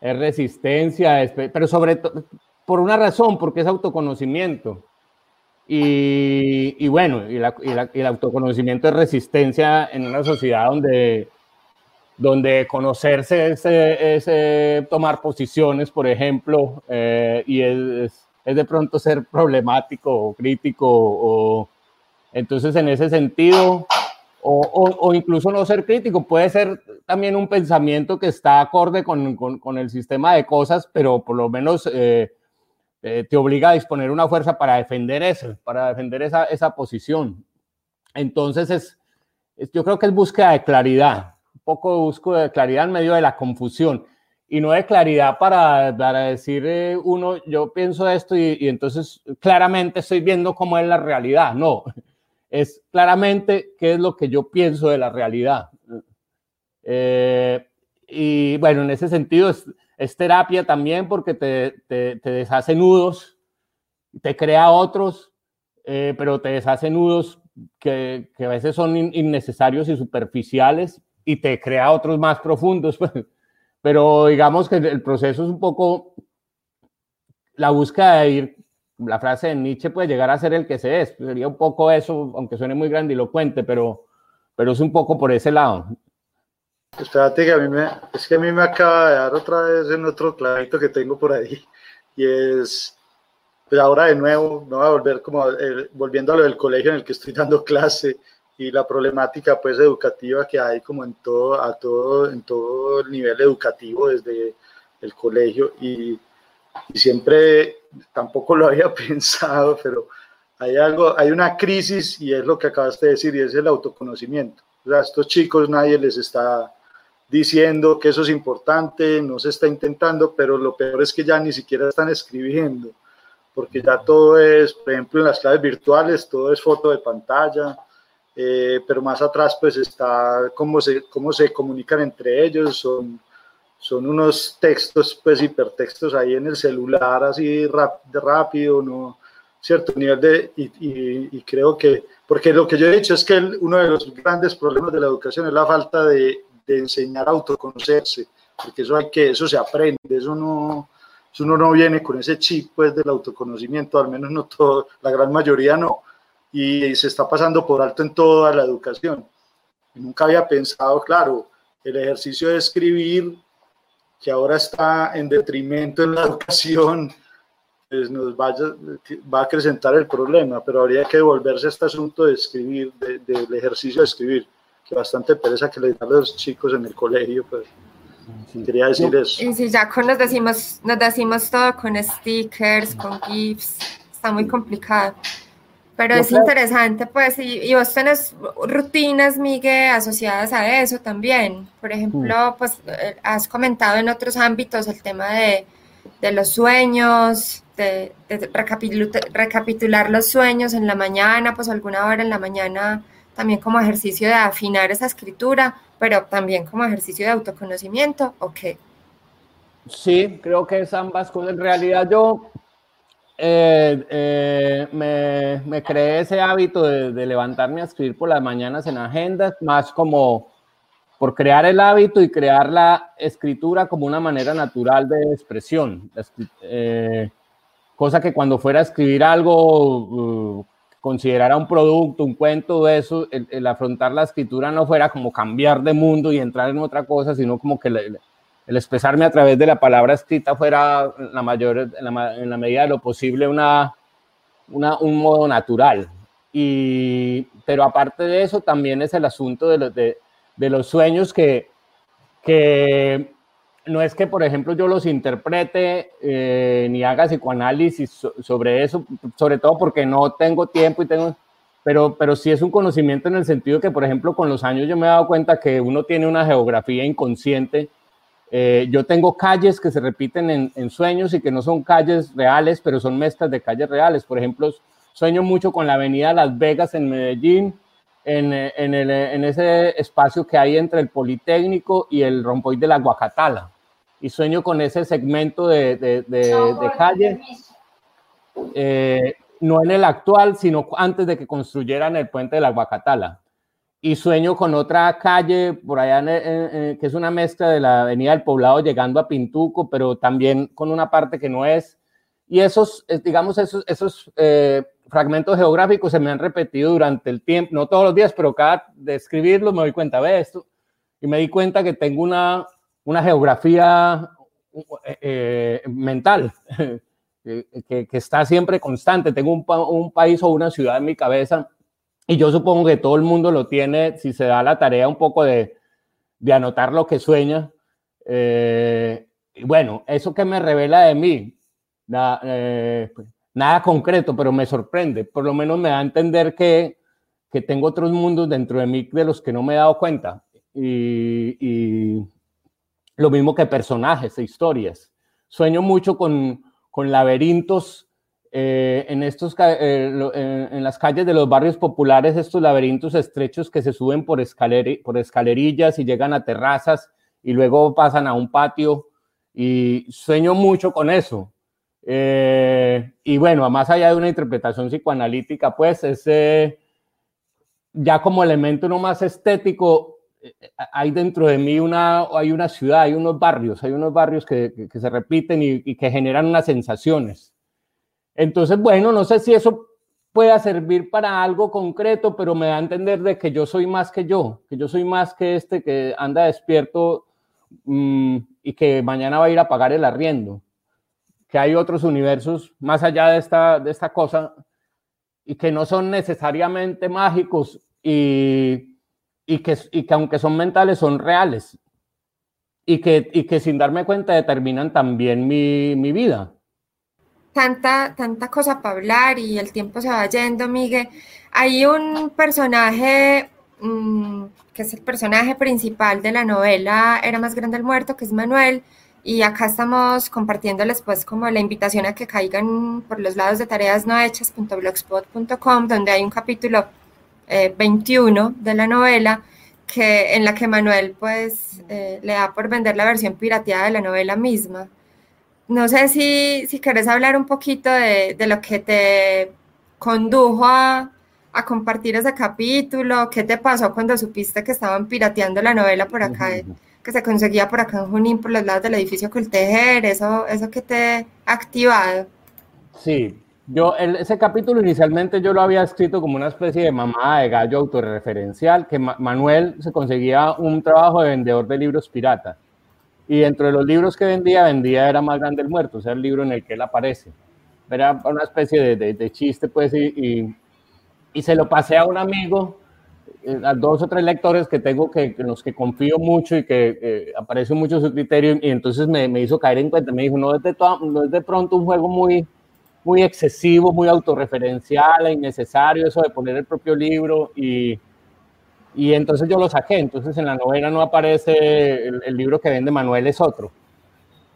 es resistencia, pero sobre todo, por una razón, porque es autoconocimiento. Y, bueno, y, el autoconocimiento es resistencia en una sociedad donde, donde conocerse es, tomar posiciones, por ejemplo, eh, y es, es, de pronto ser problemático o crítico. O, entonces, en ese sentido, o, o, incluso no ser crítico, puede ser también un pensamiento que está acorde con, con, con el sistema de cosas, pero por lo menos... Eh, eh, te obliga a disponer una fuerza para defender eso, para defender esa, esa posición. Entonces, es, yo creo que es búsqueda de claridad, un poco de búsqueda de claridad en medio de la confusión y no de claridad para, para decir eh, uno, yo pienso esto y, entonces claramente estoy viendo cómo es la realidad. No, es claramente qué es lo que yo pienso de la realidad. Eh, y bueno, en ese sentido es es terapia también porque te, te, deshace nudos, te crea otros, eh, pero te deshace nudos que, a veces son innecesarios y superficiales y te crea otros más profundos. Pues. Pero digamos que el proceso es un poco la búsqueda de ir, la frase de Nietzsche puede llegar a ser el que se es, sería un poco eso, aunque suene muy grandilocuente, pero, pero es un poco por ese lado. Espérate que a mí me, es que a mí me acaba de dar otra vez en otro clavito que tengo por ahí y es, pues ahora de nuevo, no voy a volver como, eh, volviendo a lo del colegio en el que estoy dando clase y la problemática pues educativa que hay como en todo, a todo, en todo el nivel educativo desde el colegio y, y siempre tampoco lo había pensado, pero hay algo, hay una crisis y es lo que acabaste de decir y es el autoconocimiento. O sea, a estos chicos nadie les está diciendo que eso es importante, no se está intentando, pero lo peor es que ya ni siquiera están escribiendo, porque ya todo es, por ejemplo, en las claves virtuales, todo es foto de pantalla, eh, pero más atrás pues está cómo se, cómo se comunican entre ellos, son, son unos textos, pues hipertextos ahí en el celular, así rápido, ¿no? Cierto nivel de, y, y creo que, porque lo que yo he dicho es que uno de los grandes problemas de la educación es la falta de, de enseñar a autoconocerse, porque eso hay que, eso se aprende, eso no, eso uno no viene con ese chip pues del autoconocimiento, al menos no todo, la gran mayoría no, y se está pasando por alto en toda la educación. nunca había pensado, claro, el ejercicio de escribir, que ahora está en detrimento en la educación, pues nos vaya, va a acrecentar el problema, pero habría que devolverse a este asunto de escribir, del ejercicio de escribir bastante pereza que le dan a los chicos en el colegio, pues quería decir eso. Y si ya con nos decimos, nos decimos todo con stickers, con GIFs, está muy complicado. Pero es interesante, pues, y, y, vos tenés rutinas, Miguel, asociadas a eso también. Por ejemplo, mm. pues, eh, has comentado en otros ámbitos el tema de, de los sueños, de, de recapitular los sueños en la mañana, pues alguna hora en la mañana también como ejercicio de afinar esa escritura, pero también como ejercicio de autoconocimiento, ¿o qué? Sí, creo que es ambas cosas. En realidad yo eh, eh, me, creé ese hábito de, levantarme a escribir por las mañanas en agendas, más como por crear el hábito y crear la escritura como una manera natural de expresión. Eh, cosa que cuando fuera a escribir algo uh, considerara un producto, un cuento, eso, el, afrontar la escritura no fuera como cambiar de mundo y entrar en otra cosa, sino como que el, expresarme a través de la palabra escrita fuera la mayor, en la, medida de lo posible una, un modo natural. Y, pero aparte de eso, también es el asunto de los, de los sueños que, que no es que, por ejemplo, yo los interprete eh, ni haga psicoanálisis sobre eso, sobre todo porque no tengo tiempo y tengo, pero, pero sí es un conocimiento en el sentido que, por ejemplo, con los años yo me he dado cuenta que uno tiene una geografía inconsciente. Eh, yo tengo calles que se repiten en, en, sueños y que no son calles reales, pero son mezclas de calles reales. Por ejemplo, sueño mucho con la avenida Las Vegas en Medellín, en, en, el, en, ese espacio que hay entre el Politécnico y el Rompoy de la Guacatala. Y sueño con ese segmento de, de, de, calle, eh, no en el actual, sino antes de que construyeran el puente de la Guacatala. Y sueño con otra calle por allá, que es una mezcla de la Avenida del Poblado llegando a Pintuco, pero también con una parte que no es. Y esos, eh, digamos, esos, esos eh, fragmentos geográficos se me han repetido durante el tiempo, no todos los días, pero cada de escribirlo me doy cuenta de esto y me di cuenta que tengo una, una geografía eh, eh, mental que, que, está siempre constante. Tengo un, un, país o una ciudad en mi cabeza y yo supongo que todo el mundo lo tiene si se da la tarea un poco de, de anotar lo que sueña. Eh, bueno, eso que me revela de mí, pues, nada concreto, pero me sorprende. Por lo menos me da a entender que, que tengo otros mundos dentro de mí de los que no me he dado cuenta. Y, y lo mismo que personajes e historias. Sueño mucho con, con laberintos eh, en, estos, eh, en, las calles de los barrios populares, estos laberintos estrechos que se suben por, escaler, por escalerillas y llegan a terrazas y luego pasan a un patio. Y sueño mucho con eso. Eh, y bueno, más allá de una interpretación psicoanalítica, pues ese ya como elemento no más estético, eh, hay dentro de mí una, hay una ciudad, hay unos barrios, hay unos barrios que, que, se repiten y, y, que generan unas sensaciones. Entonces, bueno, no sé si eso pueda servir para algo concreto, pero me da a entender de que yo soy más que yo, que yo soy más que este que anda despierto mmm, y que mañana va a ir a pagar el arriendo que hay otros universos más allá de esta, de esta cosa y que no son necesariamente mágicos y, y, que, y que aunque son mentales son reales y que, y que sin darme cuenta determinan también mi, mi vida. Tanta, tanta cosa para hablar y el tiempo se va yendo, Miguel. Hay un personaje mmm, que es el personaje principal de la novela Era más grande el muerto, que es Manuel, y acá estamos compartiéndoles pues como la invitación a que caigan por los lados de tareas no hechas.blogspot.com donde hay un capítulo 21 eh, de la novela que, en la que Manuel pues eh, le da por vender la versión pirateada de la novela misma. No sé si, si querés hablar un poquito de, de lo que te condujo a, a, compartir ese capítulo, qué te pasó cuando supiste que estaban pirateando la novela por acá que se conseguía por acá en Junín, por los lados del edificio Coltejer, eso, eso que te ha activado. Sí, yo ese capítulo inicialmente yo lo había escrito como una especie de mamá de gallo autorreferencial, que Manuel se conseguía un trabajo de vendedor de libros pirata. Y dentro de los libros que vendía, vendía Era más grande el muerto, o sea, el libro en el que él aparece. Era una especie de, de, chiste, pues, y, y, y se lo pasé a un amigo eh, a dos o tres lectores que tengo que, en los que confío mucho y que eh, aparece mucho su criterio y entonces me, me, hizo caer en cuenta, me dijo, no es, de no es de pronto un juego muy, muy excesivo, muy autorreferencial innecesario eso de poner el propio libro y, y entonces yo lo saqué, entonces en la novela no aparece el, el, libro que vende Manuel es otro.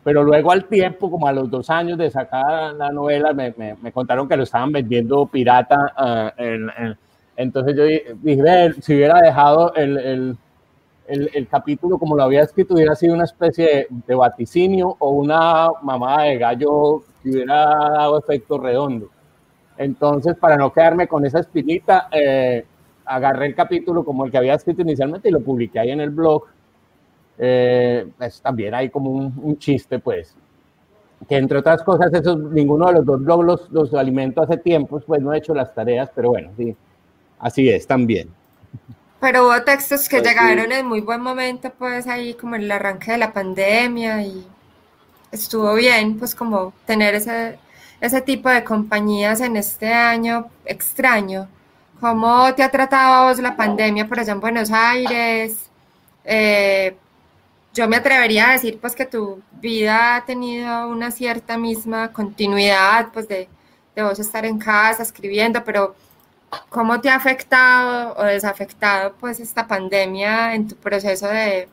Pero luego al tiempo, como a los dos años de sacar la novela, me, me, me contaron que lo estaban vendiendo pirata uh, en, en entonces yo dije, si hubiera dejado el, el, el, el, capítulo como lo había escrito, hubiera sido una especie de, vaticinio o una mamada de gallo que hubiera dado efecto redondo. Entonces, para no quedarme con esa espinita, eh, agarré el capítulo como el que había escrito inicialmente y lo publiqué ahí en el blog. Eh, pues también hay como un, un, chiste, pues, que entre otras cosas, esos, ninguno de los dos blogs los, los alimento hace tiempo, pues no he hecho las tareas, pero bueno, sí, Así es, también. Pero hubo textos que pues llegaron sí. en muy buen momento, pues ahí como en el arranque de la pandemia y estuvo bien, pues como tener ese, ese tipo de compañías en este año extraño. ¿Cómo te ha tratado vos la pandemia por allá en Buenos Aires? Eh, yo me atrevería a decir pues que tu vida ha tenido una cierta misma continuidad, pues de, de vos estar en casa escribiendo, pero ¿Cómo te ha afectado o desafectado pues esta pandemia en tu proceso de,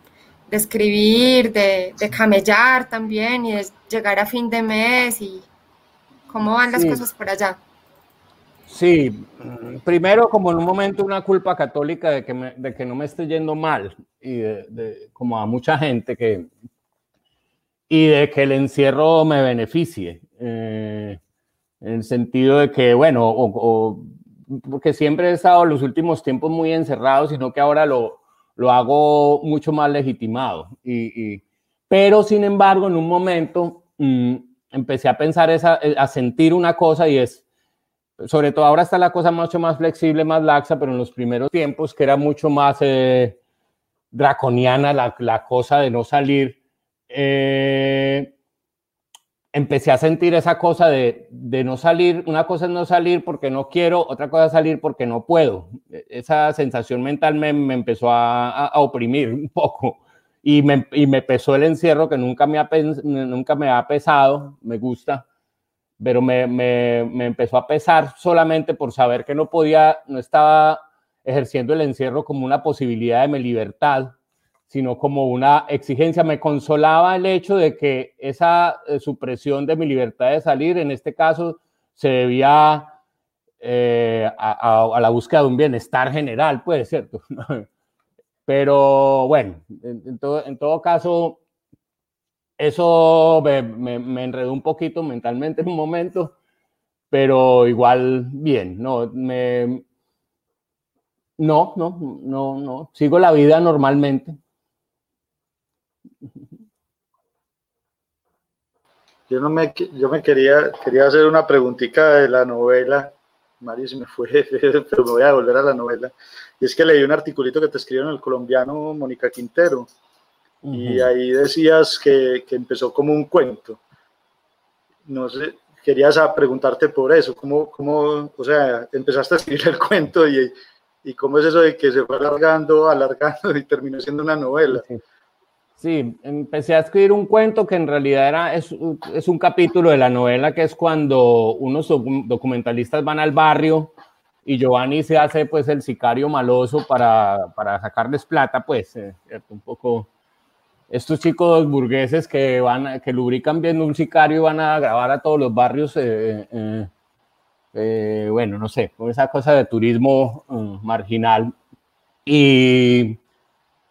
de escribir, de, de, camellar también y de llegar a fin de mes y cómo van las sí. cosas por allá? Sí, primero como en un momento una culpa católica de que, de que no me esté yendo mal y de, como a mucha gente que y de que el encierro me beneficie eh, en el sentido de que bueno o, porque siempre he estado los últimos tiempos muy encerrado sino que ahora lo, lo hago mucho más legitimado. Y, pero sin embargo en un momento mm, empecé a pensar esa, a sentir una cosa y es sobre todo ahora está la cosa mucho más flexible, más laxa, pero en los primeros tiempos que era mucho más eh, draconiana la, la, cosa de no salir, eh, empecé a sentir esa cosa de, de, no salir, una cosa es no salir porque no quiero, otra cosa es salir porque no puedo. Esa sensación mental me, me empezó a, a, oprimir un poco y me, y me pesó el encierro que nunca me, ha, nunca me ha pesado, me gusta pero me, me, me, empezó a pesar solamente por saber que no podía, no estaba ejerciendo el encierro como una posibilidad de mi libertad, sino como una exigencia. Me consolaba el hecho de que esa eh, supresión de mi libertad de salir, en este caso, se debía eh, a, a, la búsqueda de un bienestar general, pues, ¿cierto? Pero bueno, en, todo, en todo caso, eso me, me, enredó un poquito mentalmente en un momento, pero igual bien, no, me, no, no, no, no, sigo la vida normalmente. Yo, no me, yo me quería, quería hacer una preguntita de la novela, Mario se me fue, pero me voy a volver a la novela, y es que leí un articulito que te escribió en el colombiano Mónica Quintero, y ahí decías que, que, empezó como un cuento. No sé, querías preguntarte por eso, ¿cómo, cómo o sea, empezaste a escribir el cuento y, y cómo es eso de que se fue alargando, alargando y terminó siendo una novela? Sí. empecé a escribir un cuento que en realidad era, es, es, un capítulo de la novela que es cuando unos documentalistas van al barrio y Giovanni se hace pues el sicario maloso para, para sacarles plata, pues, eh, un poco estos chicos burgueses que van, que lubrican viendo un sicario y van a grabar a todos los barrios, eh, eh, eh, bueno, no sé, con esa cosa de turismo marginal. Y,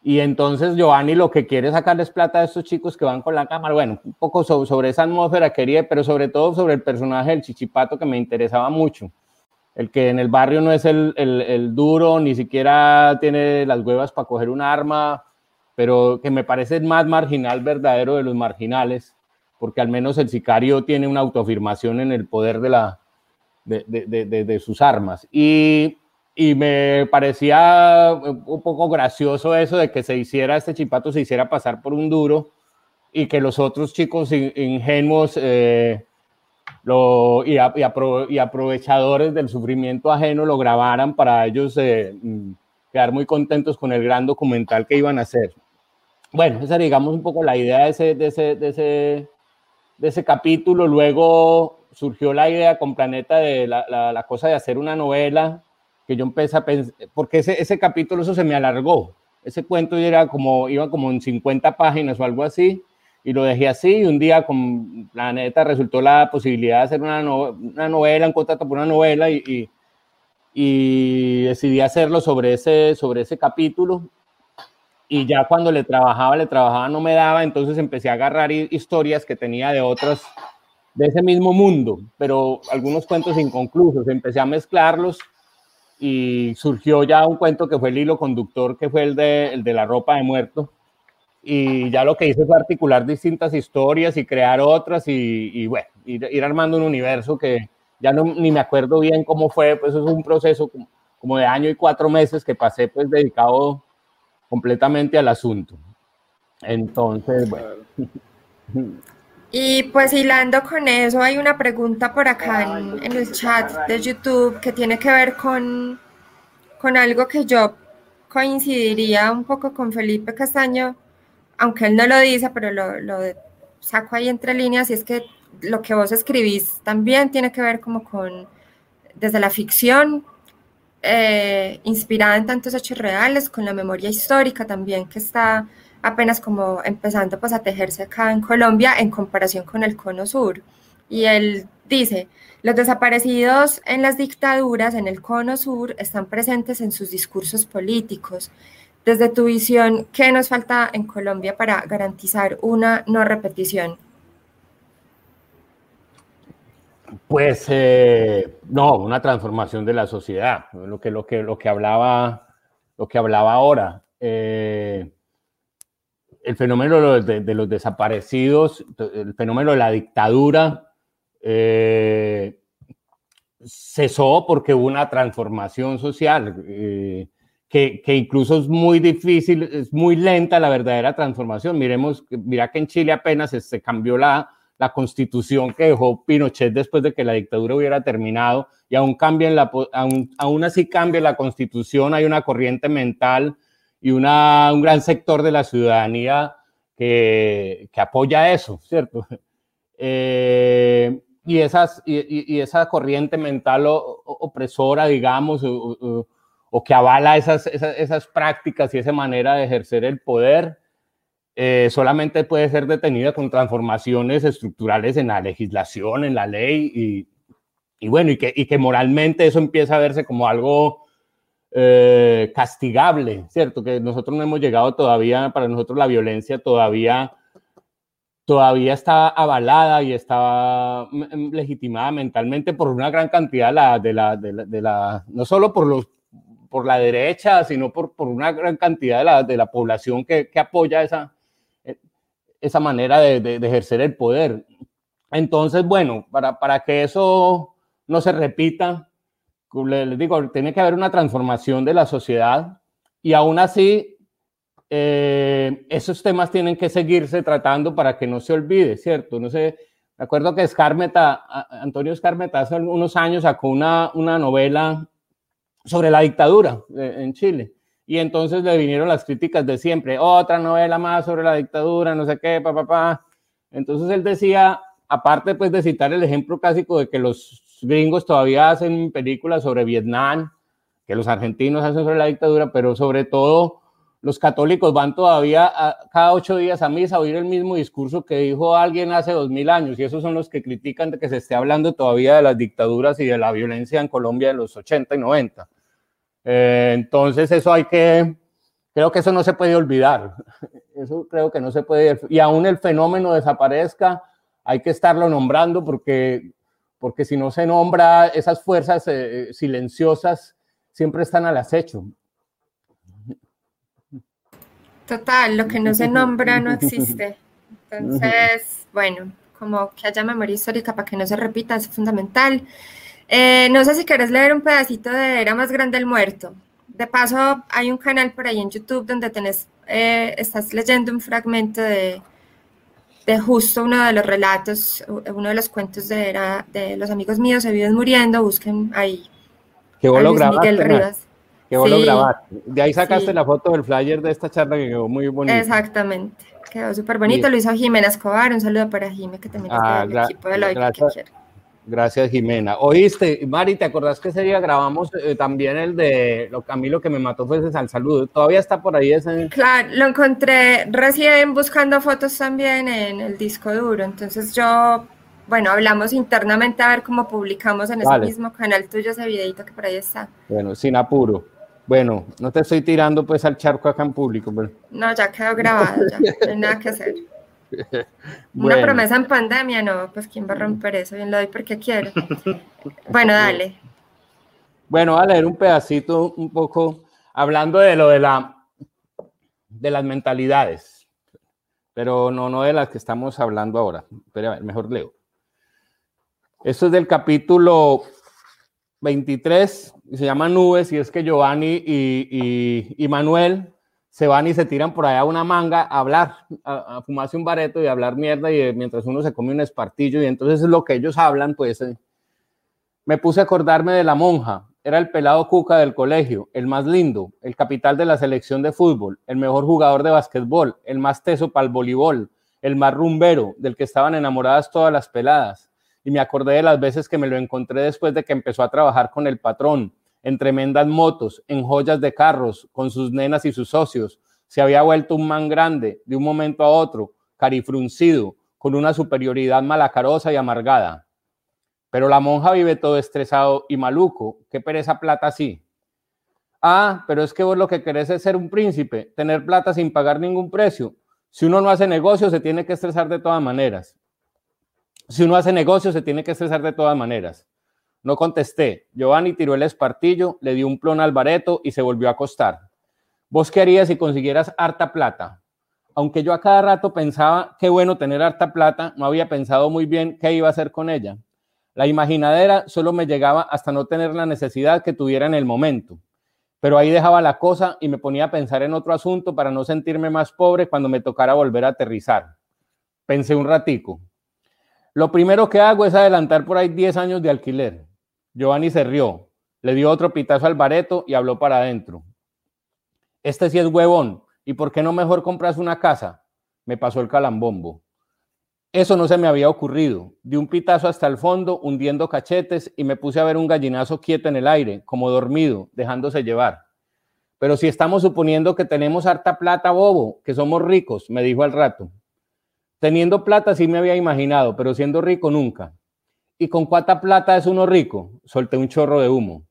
y entonces Giovanni lo que quiere es sacarles plata a estos chicos que van con la cámara. Bueno, un poco sobre, sobre esa atmósfera quería, pero sobre todo sobre el personaje del chichipato que me interesaba mucho. El que en el barrio no es el, el, el duro, ni siquiera tiene las huevas para coger un arma, pero que me parece más marginal verdadero de los marginales, porque al menos el sicario tiene una autoafirmación en el poder de, la, de, de, de, sus armas. Y, y, me parecía un poco gracioso eso de que se hiciera, este chipato se hiciera pasar por un duro y que los otros chicos ingenuos eh, lo, y, y, aprovechadores del sufrimiento ajeno lo grabaran para ellos eh, mm, quedar muy contentos con el gran documental que iban a hacer. Bueno, esa digamos un poco la idea de ese, de ese, de ese, de ese capítulo. Luego surgió la idea con Planeta de la, la, cosa de hacer una novela que yo empecé a pensar, porque ese, ese capítulo eso se me alargó. Ese cuento era como, iba como en 50 páginas o algo así, y lo dejé así, y un día con Planeta resultó la posibilidad de hacer una, una novela, un contrato por una novela, y, y, y, decidí hacerlo sobre ese, sobre ese capítulo, y ya cuando le trabajaba, le trabajaba, no me daba, entonces empecé a agarrar historias que tenía de otras, de ese mismo mundo, pero algunos cuentos inconclusos, empecé a mezclarlos y surgió ya un cuento que fue el hilo conductor, que fue el de, el de la ropa de muerto, y ya lo que hice fue articular distintas historias y crear otras y, bueno, ir, armando un universo que ya no, ni me acuerdo bien cómo fue, pues es un proceso como de año y cuatro meses que pasé pues dedicado completamente al asunto. Entonces, bueno. Y pues hilando con eso, hay una pregunta por acá en, el chat de YouTube que tiene que ver con, con algo que yo coincidiría un poco con Felipe Castaño, aunque él no lo dice, pero lo, lo saco ahí entre líneas, y es que lo que vos escribís también tiene que ver como con, desde la ficción, eh, inspirada en tantos hechos reales, con la memoria histórica también que está apenas como empezando pues a tejerse acá en Colombia en comparación con el cono sur. Y él Dice, los desaparecidos en las dictaduras en el cono sur están presentes en sus discursos políticos. Desde tu visión, ¿qué nos falta en Colombia para garantizar una no repetición? Pues eh, no, una transformación de la sociedad, lo que, lo que, lo que, hablaba, lo que hablaba ahora. Eh, el fenómeno de, los desaparecidos, el fenómeno de la dictadura, eh, cesó porque hubo una transformación social, que, que, incluso es muy difícil, es muy lenta la verdadera transformación. Miremos, mira que en Chile apenas se cambió la, la constitución que dejó Pinochet después de que la dictadura hubiera terminado y aún, aún, aún así cambia la constitución, hay una corriente mental y una, un gran sector de la ciudadanía que, que apoya eso, ¿cierto? Eh, y, esas, y, y, esa corriente mental opresora, digamos, o, o, que avala esas, esas prácticas y esa manera de ejercer el poder, eh, solamente puede ser detenida con transformaciones estructurales en la legislación, en la ley, y, y bueno, y que, y que, moralmente eso empieza a verse como algo eh, castigable, ¿cierto? Que nosotros no hemos llegado todavía, para nosotros la violencia todavía, todavía está avalada y está legitimada mentalmente por una gran cantidad de la, de la, de la, no solo por los por la derecha, sino por, por una gran cantidad de la, de la población que, que apoya esa, esa manera de, ejercer el poder. Entonces, bueno, para, para que eso no se repita, les digo, tiene que haber una transformación de la sociedad y aún así eh, esos temas tienen que seguirse tratando para que no se olvide, ¿cierto? No sé, me acuerdo que Escarmeta, Antonio Escarmeta hace unos años sacó una, una novela sobre la dictadura eh, en Chile y entonces le vinieron las críticas de siempre, otra novela más sobre la dictadura, no sé qué, papá, pa, Entonces él decía, aparte pues de citar el ejemplo clásico de que los gringos todavía hacen películas sobre Vietnam, que los argentinos hacen sobre la dictadura, pero sobre todo los católicos van todavía cada ocho días a misa a oír el mismo discurso que dijo alguien hace dos mil años, y esos son los que critican de que se esté hablando todavía de las dictaduras y de la violencia en Colombia de los 80 y 90. Eh, entonces eso hay que, creo que eso no se puede olvidar, eso creo que no se puede, y aún el fenómeno desaparezca, hay que estarlo nombrando porque, porque si no se nombra, esas fuerzas eh, silenciosas siempre están al acecho. Total, lo que no se nombra no existe. Entonces, bueno, como que haya memoria histórica para que no se repita es fundamental. Eh, no sé si quieres leer un pedacito de Era más grande el muerto. De paso, hay un canal por ahí en YouTube donde tenés, eh, estás leyendo un fragmento de, de justo uno de los relatos, uno de los cuentos de, era, de los amigos míos se viven muriendo, busquen ahí. Que vos lo grabaste. Que vos lo grabaste. De ahí sacaste la foto del flyer de esta charla que quedó muy bonito. Exactamente, quedó súper bonito. Lo hizo Jimena Escobar. Un saludo para Jimena que también ah, está equipo de Loic. Gracias, Jimena. Oíste, Mari, ¿te acordás que ese día grabamos eh, también el de lo, a mí lo que me mató fue ese al saludo? ¿Todavía está por ahí ese? Claro, lo encontré recién buscando fotos también en el disco duro. Entonces yo, bueno, hablamos internamente a ver cómo publicamos en ese mismo canal tuyo ese videito que por ahí está. Bueno, sin apuro. Bueno, no te estoy tirando pues al charco acá en público. Pero... No, ya quedó grabado, ya, no hay nada que hacer. Una promesa en pandemia, no, pues quién va a romper eso, bien lo doy porque quiero. bueno, dale. Bueno, a leer un pedacito un poco hablando de lo de la de las mentalidades, pero no, no de las que estamos hablando ahora. Pero a ver, mejor leo. Esto es del capítulo 23, se llama Nubes, y es que Giovanni y, y Manuel se van y se tiran por allá una manga a hablar, a, fumarse un bareto y a hablar mierda y mientras uno se come un espartillo y entonces es lo que ellos hablan, pues eh, me puse a acordarme de la monja, era el pelado cuca del colegio, el más lindo, el capital de la selección de fútbol, el mejor jugador de básquetbol, el más teso para el voleibol, el más rumbero, del que estaban enamoradas todas las peladas. Y me acordé de las veces que me lo encontré después de que empezó a trabajar con el patrón, en tremendas motos, en joyas de carros, con sus nenas y sus socios. Se había vuelto un man grande de un momento a otro, carifruncido, con una superioridad malacarosa y amargada. Pero la monja vive todo estresado y maluco. ¿Qué pereza plata así? Ah, pero es que vos lo que querés es ser un príncipe, tener plata sin pagar ningún precio. Si uno no hace negocio, se tiene que estresar de todas maneras. Si uno hace negocio, se tiene que estresar de todas maneras. No contesté. Giovanni tiró el espartillo, le dio un plon al bareto y se volvió a acostar. ¿Vos qué harías si consiguieras harta plata? Aunque yo a cada rato pensaba, qué bueno tener harta plata, no había pensado muy bien qué iba a hacer con ella. La imaginadera solo me llegaba hasta no tener la necesidad que tuviera en el momento. Pero ahí dejaba la cosa y me ponía a pensar en otro asunto para no sentirme más pobre cuando me tocara volver a aterrizar. Pensé un ratico. Lo primero que hago es adelantar por ahí 10 años de alquiler. Giovanni se rió, le dio otro pitazo al bareto y habló para adentro. Este sí es huevón. ¿Y por qué no mejor compras una casa? Me pasó el calambombo. Eso no se me había ocurrido. Di un pitazo hasta el fondo, hundiendo cachetes, y me puse a ver un gallinazo quieto en el aire, como dormido, dejándose llevar. Pero si estamos suponiendo que tenemos harta plata, bobo, que somos ricos, me dijo al rato. Teniendo plata sí me había imaginado, pero siendo rico nunca. ¿Y con cuánta plata es uno rico? Solté un chorro de humo.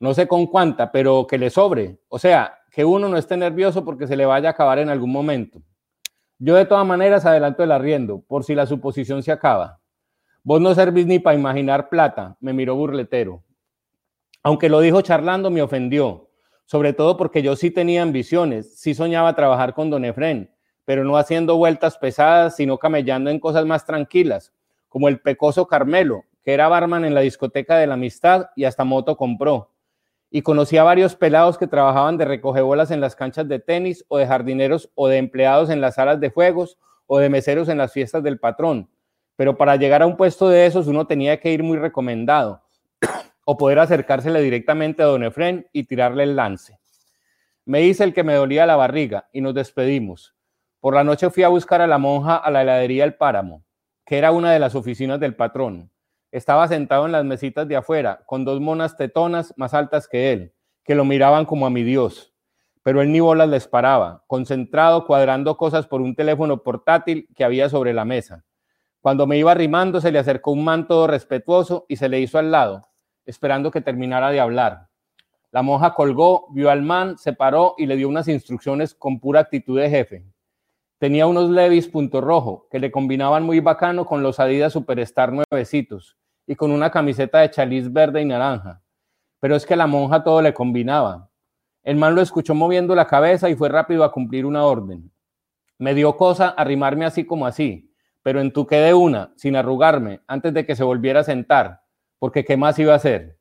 No sé con cuánta, pero que le sobre. O sea, que uno no esté nervioso porque se le vaya a acabar en algún momento. Yo de todas maneras adelanto el arriendo, por si la suposición se acaba. Vos no servís ni para imaginar plata, me miró burletero. Aunque lo dijo charlando, me ofendió, sobre todo porque yo sí tenía ambiciones, sí soñaba trabajar con don Efren, pero no haciendo vueltas pesadas, sino camellando en cosas más tranquilas, como el pecoso Carmelo, que era barman en la discoteca de la amistad y hasta moto compró y conocí a varios pelados que trabajaban de recogebolas en las canchas de tenis o de jardineros o de empleados en las salas de juegos o de meseros en las fiestas del patrón. Pero para llegar a un puesto de esos uno tenía que ir muy recomendado o poder acercársele directamente a don Efren y tirarle el lance. Me hice el que me dolía la barriga y nos despedimos. Por la noche fui a buscar a la monja a la heladería El Páramo, que era una de las oficinas del patrón. Estaba sentado en las mesitas de afuera, con dos monas tetonas más altas que él, que lo miraban como a mi Dios. Pero él ni bolas les paraba, concentrado cuadrando cosas por un teléfono portátil que había sobre la mesa. Cuando me iba arrimando, se le acercó un man todo respetuoso y se le hizo al lado, esperando que terminara de hablar. La monja colgó, vio al man, se paró y le dio unas instrucciones con pura actitud de jefe. Tenía unos Levis punto rojo que le combinaban muy bacano con los Adidas Superstar nuevecitos y con una camiseta de chaliz verde y naranja. Pero es que la monja todo le combinaba. El man lo escuchó moviendo la cabeza y fue rápido a cumplir una orden. Me dio cosa arrimarme así como así, pero entuqué de una, sin arrugarme, antes de que se volviera a sentar, porque ¿qué más iba a hacer?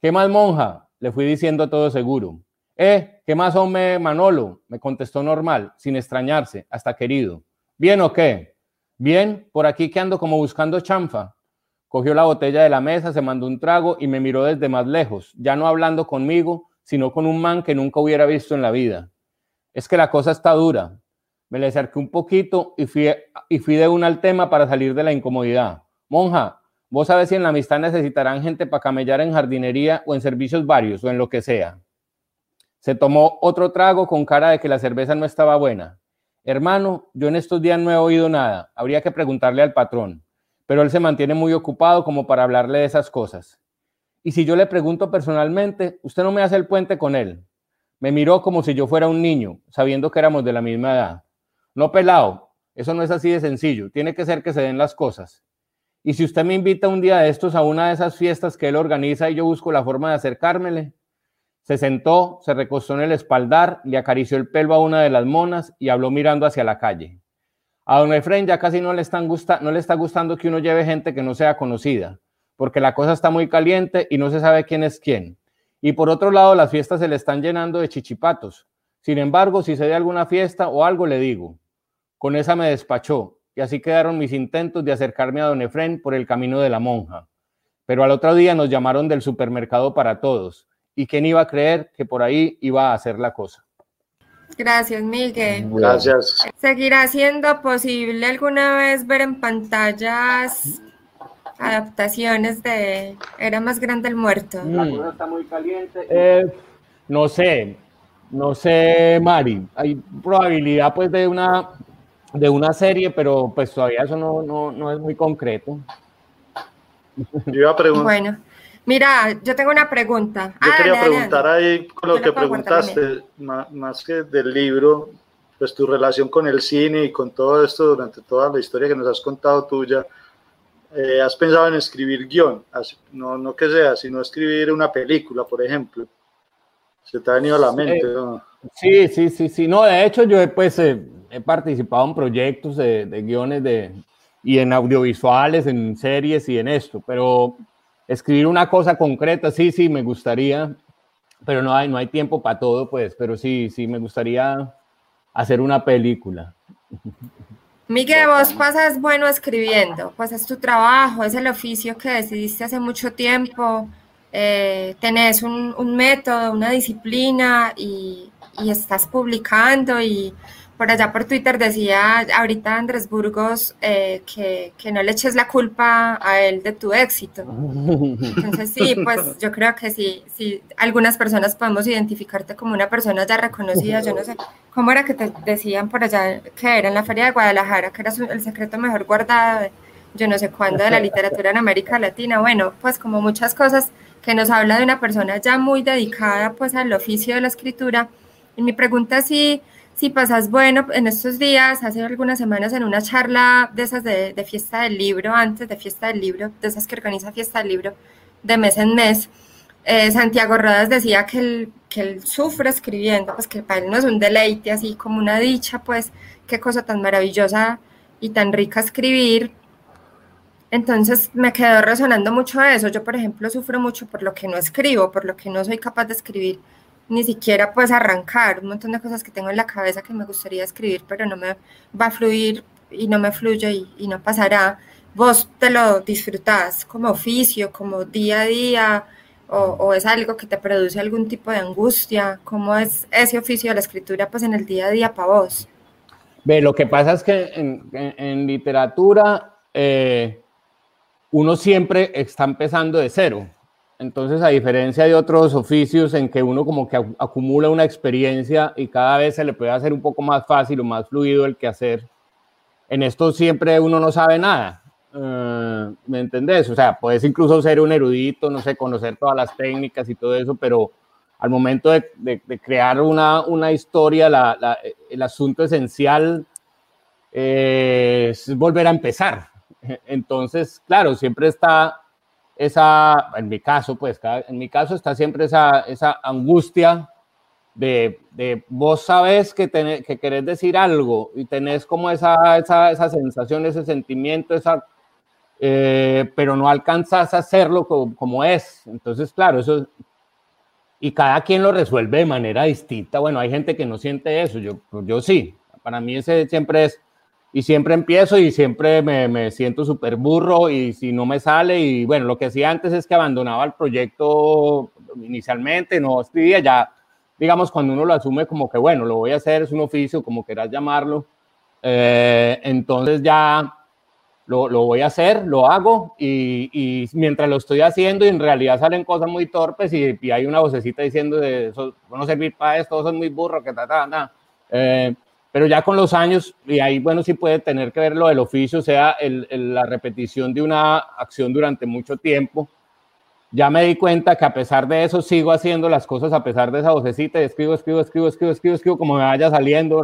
¿Qué más, monja? Le fui diciendo todo seguro. Eh, ¿qué más, hombre, Manolo? Me contestó normal, sin extrañarse, hasta querido. ¿Bien o qué? Bien, por aquí que ando como buscando chanfa cogió la botella de la mesa, se mandó un trago y me miró desde más lejos, ya no hablando conmigo, sino con un man que nunca hubiera visto en la vida. Es que la cosa está dura. Me le acerqué un poquito y fui, de una al tema para salir de la incomodidad. Monja, vos sabes si en la amistad necesitarán gente para camellar en jardinería o en servicios varios o en lo que sea. Se tomó otro trago con cara de que la cerveza no estaba buena. Hermano, yo en estos días no he oído nada. Habría que preguntarle al patrón pero él se mantiene muy ocupado como para hablarle de esas cosas. Y si yo le pregunto personalmente, usted no me hace el puente con él. Me miró como si yo fuera un niño, sabiendo que éramos de la misma edad. No pelado, eso no es así de sencillo, tiene que ser que se den las cosas. Y si usted me invita un día de estos a una de esas fiestas que él organiza y yo busco la forma de acercármele, se sentó, se recostó en el espaldar, le acarició el pelo a una de las monas y habló mirando hacia la calle. A don Efraín ya casi no le, está gustando que uno lleve gente que no sea conocida, porque la cosa está muy caliente y no se sabe quién es quién. Y por otro lado, las fiestas se le están llenando de chichipatos. Sin embargo, si se de alguna fiesta o algo, le digo. Con esa me despachó, y así quedaron mis intentos de acercarme a don Efraín por el camino de la monja. Pero al otro día nos llamaron del supermercado para todos, y quién iba a creer que por ahí iba a hacer la cosa. Gracias, Miguel. Gracias. ¿Seguirá siendo posible alguna vez ver en pantallas adaptaciones de Era más grande el muerto? La cosa está muy caliente. Eh, no sé, no sé, Mari. Hay probabilidad pues de una de una serie, pero pues todavía eso no, no, no es muy concreto. Yo iba a preguntar. Bueno, mira, yo tengo una pregunta. Yo quería preguntar ahí con lo que preguntaste, más, que del libro, pues tu relación con el cine y con todo esto durante toda la historia que nos has contado tuya. Eh, ¿Has pensado en escribir guion? No, no que sea, sino escribir una película, por ejemplo. ¿Se te ha venido a la mente? Sí, sí, sí, sí. No, de hecho, yo pues, eh, he participado en proyectos de, de guiones de, y en audiovisuales, en series y en esto, pero escribir una cosa concreta, sí, sí, me gustaría, pero no hay, no hay tiempo para todo, pues, pero sí, sí, me gustaría hacer una película. Miguel, vos pasas bueno escribiendo, pues es tu trabajo, es el oficio que decidiste hace mucho tiempo, eh, tenés un, un, método, una disciplina y, y estás publicando y por allá por Twitter decía ahorita Andrés Burgos eh, que, que, no le eches la culpa a él de tu éxito. Entonces sí, pues yo creo que sí, sí, algunas personas podemos identificarte como una persona ya reconocida, yo no sé, ¿cómo era que te decían por allá que era en la Feria de Guadalajara, que era el secreto mejor guardado, yo no sé cuándo, de la literatura en América Latina? Bueno, pues como muchas cosas que nos habla de una persona ya muy dedicada pues al oficio de la escritura. Y mi pregunta es si si pasas bueno en estos días, hace algunas semanas en una charla de esas de, fiesta del libro, antes de fiesta del libro, de esas que organiza fiesta del libro, de mes en mes, eh, Santiago Rodas decía que él, que él sufre escribiendo, pues que para él no es un deleite, así como una dicha, pues qué cosa tan maravillosa y tan rica escribir. Entonces me quedó resonando mucho eso. Yo, por ejemplo, sufro mucho por lo que no escribo, por lo que no soy capaz de escribir ni siquiera pues arrancar un montón de cosas que tengo en la cabeza que me gustaría escribir, pero no me va a fluir y no me fluye y, no pasará. Vos te lo disfrutás como oficio, como día a día, o, es algo que te produce algún tipo de angustia? ¿Cómo es ese oficio de la escritura pues en el día a día para vos? Ve, lo que pasa es que en, literatura eh, uno siempre está empezando de cero. Entonces, a diferencia de otros oficios en que uno como que acumula una experiencia y cada vez se le puede hacer un poco más fácil o más fluido el que hacer, en esto siempre uno no sabe nada. Eh, ¿Me entendés? O sea, puedes incluso ser un erudito, no sé, conocer todas las técnicas y todo eso, pero al momento de, crear una, una historia, la, el asunto esencial eh, es volver a empezar. Entonces, claro, siempre está esa, en mi caso, pues, en mi caso está siempre esa, esa angustia de, de, vos sabes que, que querés decir algo y tenés como esa, esa, esa sensación, ese sentimiento, esa, eh, pero no alcanzas a hacerlo como, como, es. Entonces, claro, eso, y cada quien lo resuelve de manera distinta. Bueno, hay gente que no siente eso, yo, yo sí. Para mí ese siempre es y siempre empiezo y siempre me, siento súper burro y si no me sale y bueno, lo que hacía antes es que abandonaba el proyecto inicialmente, no escribía ya, digamos, cuando uno lo asume como que bueno, lo voy a hacer, es un oficio, como quieras llamarlo, eh, entonces ya lo, lo, voy a hacer, lo hago y, y, mientras lo estoy haciendo en realidad salen cosas muy torpes y, y hay una vocecita diciendo de eso, no servir para esto, eso es muy burro, que ta, ta, ta. Eh, pero ya con los años, y ahí, bueno, sí puede tener que ver lo del oficio, sea, la repetición de una acción durante mucho tiempo, ya me di cuenta que a pesar de eso sigo haciendo las cosas a pesar de esa vocecita, escribo, escribo, escribo, escribo, escribo, escribo, como me vaya saliendo,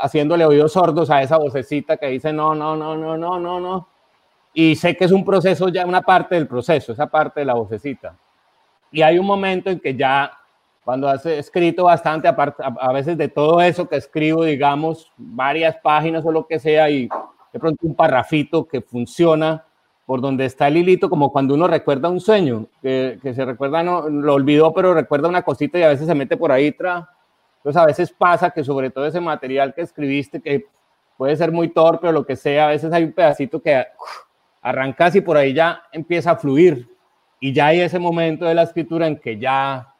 haciéndole oídos sordos a esa vocecita que dice no, no, no, no, no, no, no. Y sé que es un proceso, ya una parte del proceso, esa parte de la vocecita. Y hay un momento en que ya cuando has escrito bastante, a veces de todo eso que escribo, digamos, varias páginas o lo que sea, y de pronto un parrafito que funciona por donde está el hilito, como cuando uno recuerda un sueño, que, se recuerda, no, lo olvidó, pero recuerda una cosita y a veces se mete por ahí. Tra. Entonces a veces pasa que sobre todo ese material que escribiste, que puede ser muy torpe o lo que sea, a veces hay un pedacito que arrancas y por ahí ya empieza a fluir. Y ya hay ese momento de la escritura en que ya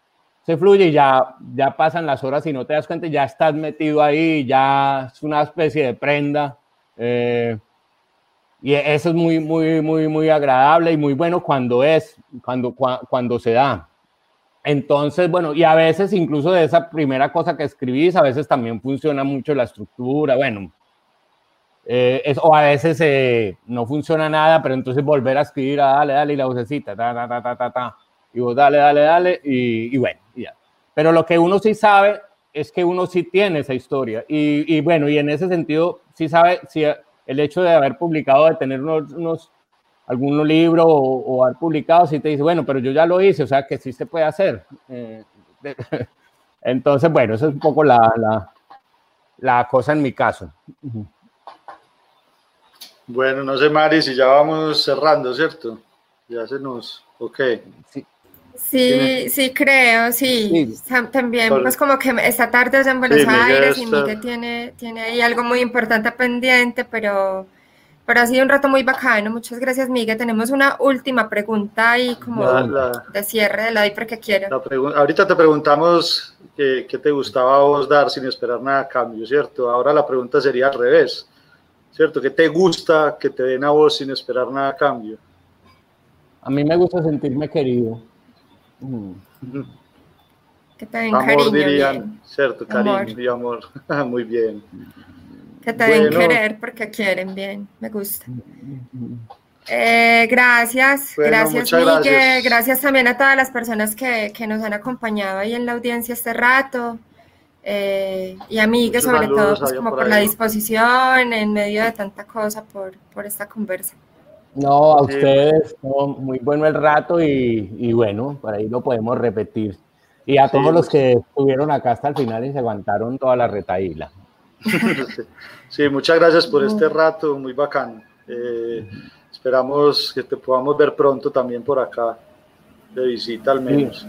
se fluye y ya, ya pasan las horas y no te das cuenta, ya estás metido ahí, ya es una especie de prenda. Eh, y eso es muy, muy, muy, muy agradable y muy bueno cuando es, cuando, cuando se da. Entonces, bueno, y a veces incluso de esa primera cosa que escribís, a veces también funciona mucho la estructura, bueno, Eh, o a veces eh, no funciona nada, pero entonces volver a escribir, a ah, dale, dale, y la vocecita, ta, ta, ta, ta, ta, ta, y vos dale, dale, dale, y, y bueno. Pero lo que uno sí sabe es que uno sí tiene esa historia, y, y bueno, y en ese sentido, sí sabe, si el hecho de haber publicado, de tener unos, unos algún libro o, haber publicado, sí te dice, bueno, pero yo ya lo hice, o sea que sí se puede hacer. Eh, entonces, bueno, eso es un poco la, la, la cosa en mi caso. Bueno, no sé, Mari, si ya vamos cerrando, ¿cierto? Ya se nos... Ok. Sí. Sí, sí, creo, sí. También, pues como que esta tarde es en Buenos Aires y Miguel tiene, tiene ahí algo muy importante pendiente, pero, pero ha sido un rato muy bacano. Muchas gracias, Miguel. Tenemos una última pregunta y como de cierre de la di porque quiero. ahorita te preguntamos qué, qué te gustaba a vos dar sin esperar nada a cambio, ¿cierto? Ahora la pregunta sería al revés. ¿cierto? ¿Qué te gusta que te den a vos sin esperar nada a cambio? A mí me gusta sentirme querido. Mm. Que te den amor, cariño, dirían, ¿cierto? Cariño y amor. Muy bien. Que te den querer porque quieren bien, me gusta. Eh, gracias, gracias Miguel, gracias. gracias. también a todas las personas que, que nos han acompañado ahí en la audiencia este rato. Eh, y a mí que sobre todo pues, como por, la disposición en medio de tanta cosa por, por esta conversa. No, a ustedes, muy bueno el rato y, y, bueno, por ahí lo podemos repetir. Y a todos los que estuvieron acá hasta el final y se aguantaron toda la retaíla. Sí, muchas gracias por este rato, muy bacán. Eh, esperamos que te podamos ver pronto también por acá, de visita al menos.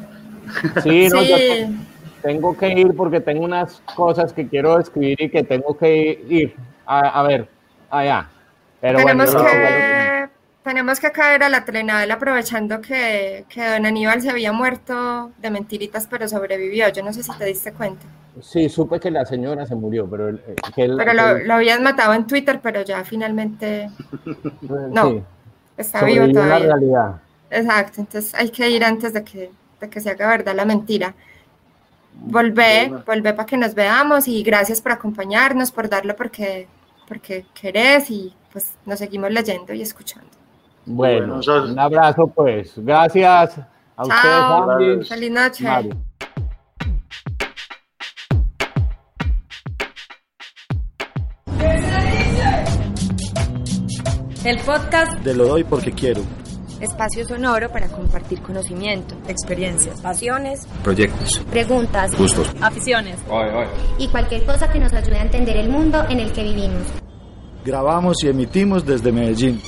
Sí, no, tengo que ir porque tengo unas cosas que quiero escribir y que tengo que ir a, ver allá. Pero tenemos, que, tenemos que caer a la telenovela aprovechando que, que don Aníbal se había muerto de mentiritas, pero sobrevivió. Yo no sé si te diste cuenta. Sí, supe que la señora se murió, pero... Eh, pero lo, lo, habían matado en Twitter, pero ya finalmente... No, está vivo todavía. La realidad. Exacto, entonces hay que ir antes de que, de que se haga verdad la mentira. Volvé, volvé para que nos veamos y gracias por acompañarnos, por darlo porque, porque querés y pues nos seguimos leyendo y escuchando. Bueno, un abrazo pues. Gracias a ustedes. Feliz noche. El podcast de Lo Doy Porque Quiero espacio sonoro para compartir conocimiento, experiencias, pasiones, proyectos, preguntas, gustos, aficiones y cualquier cosa que nos ayude a entender el mundo en el que vivimos. Grabamos y emitimos desde Medellín.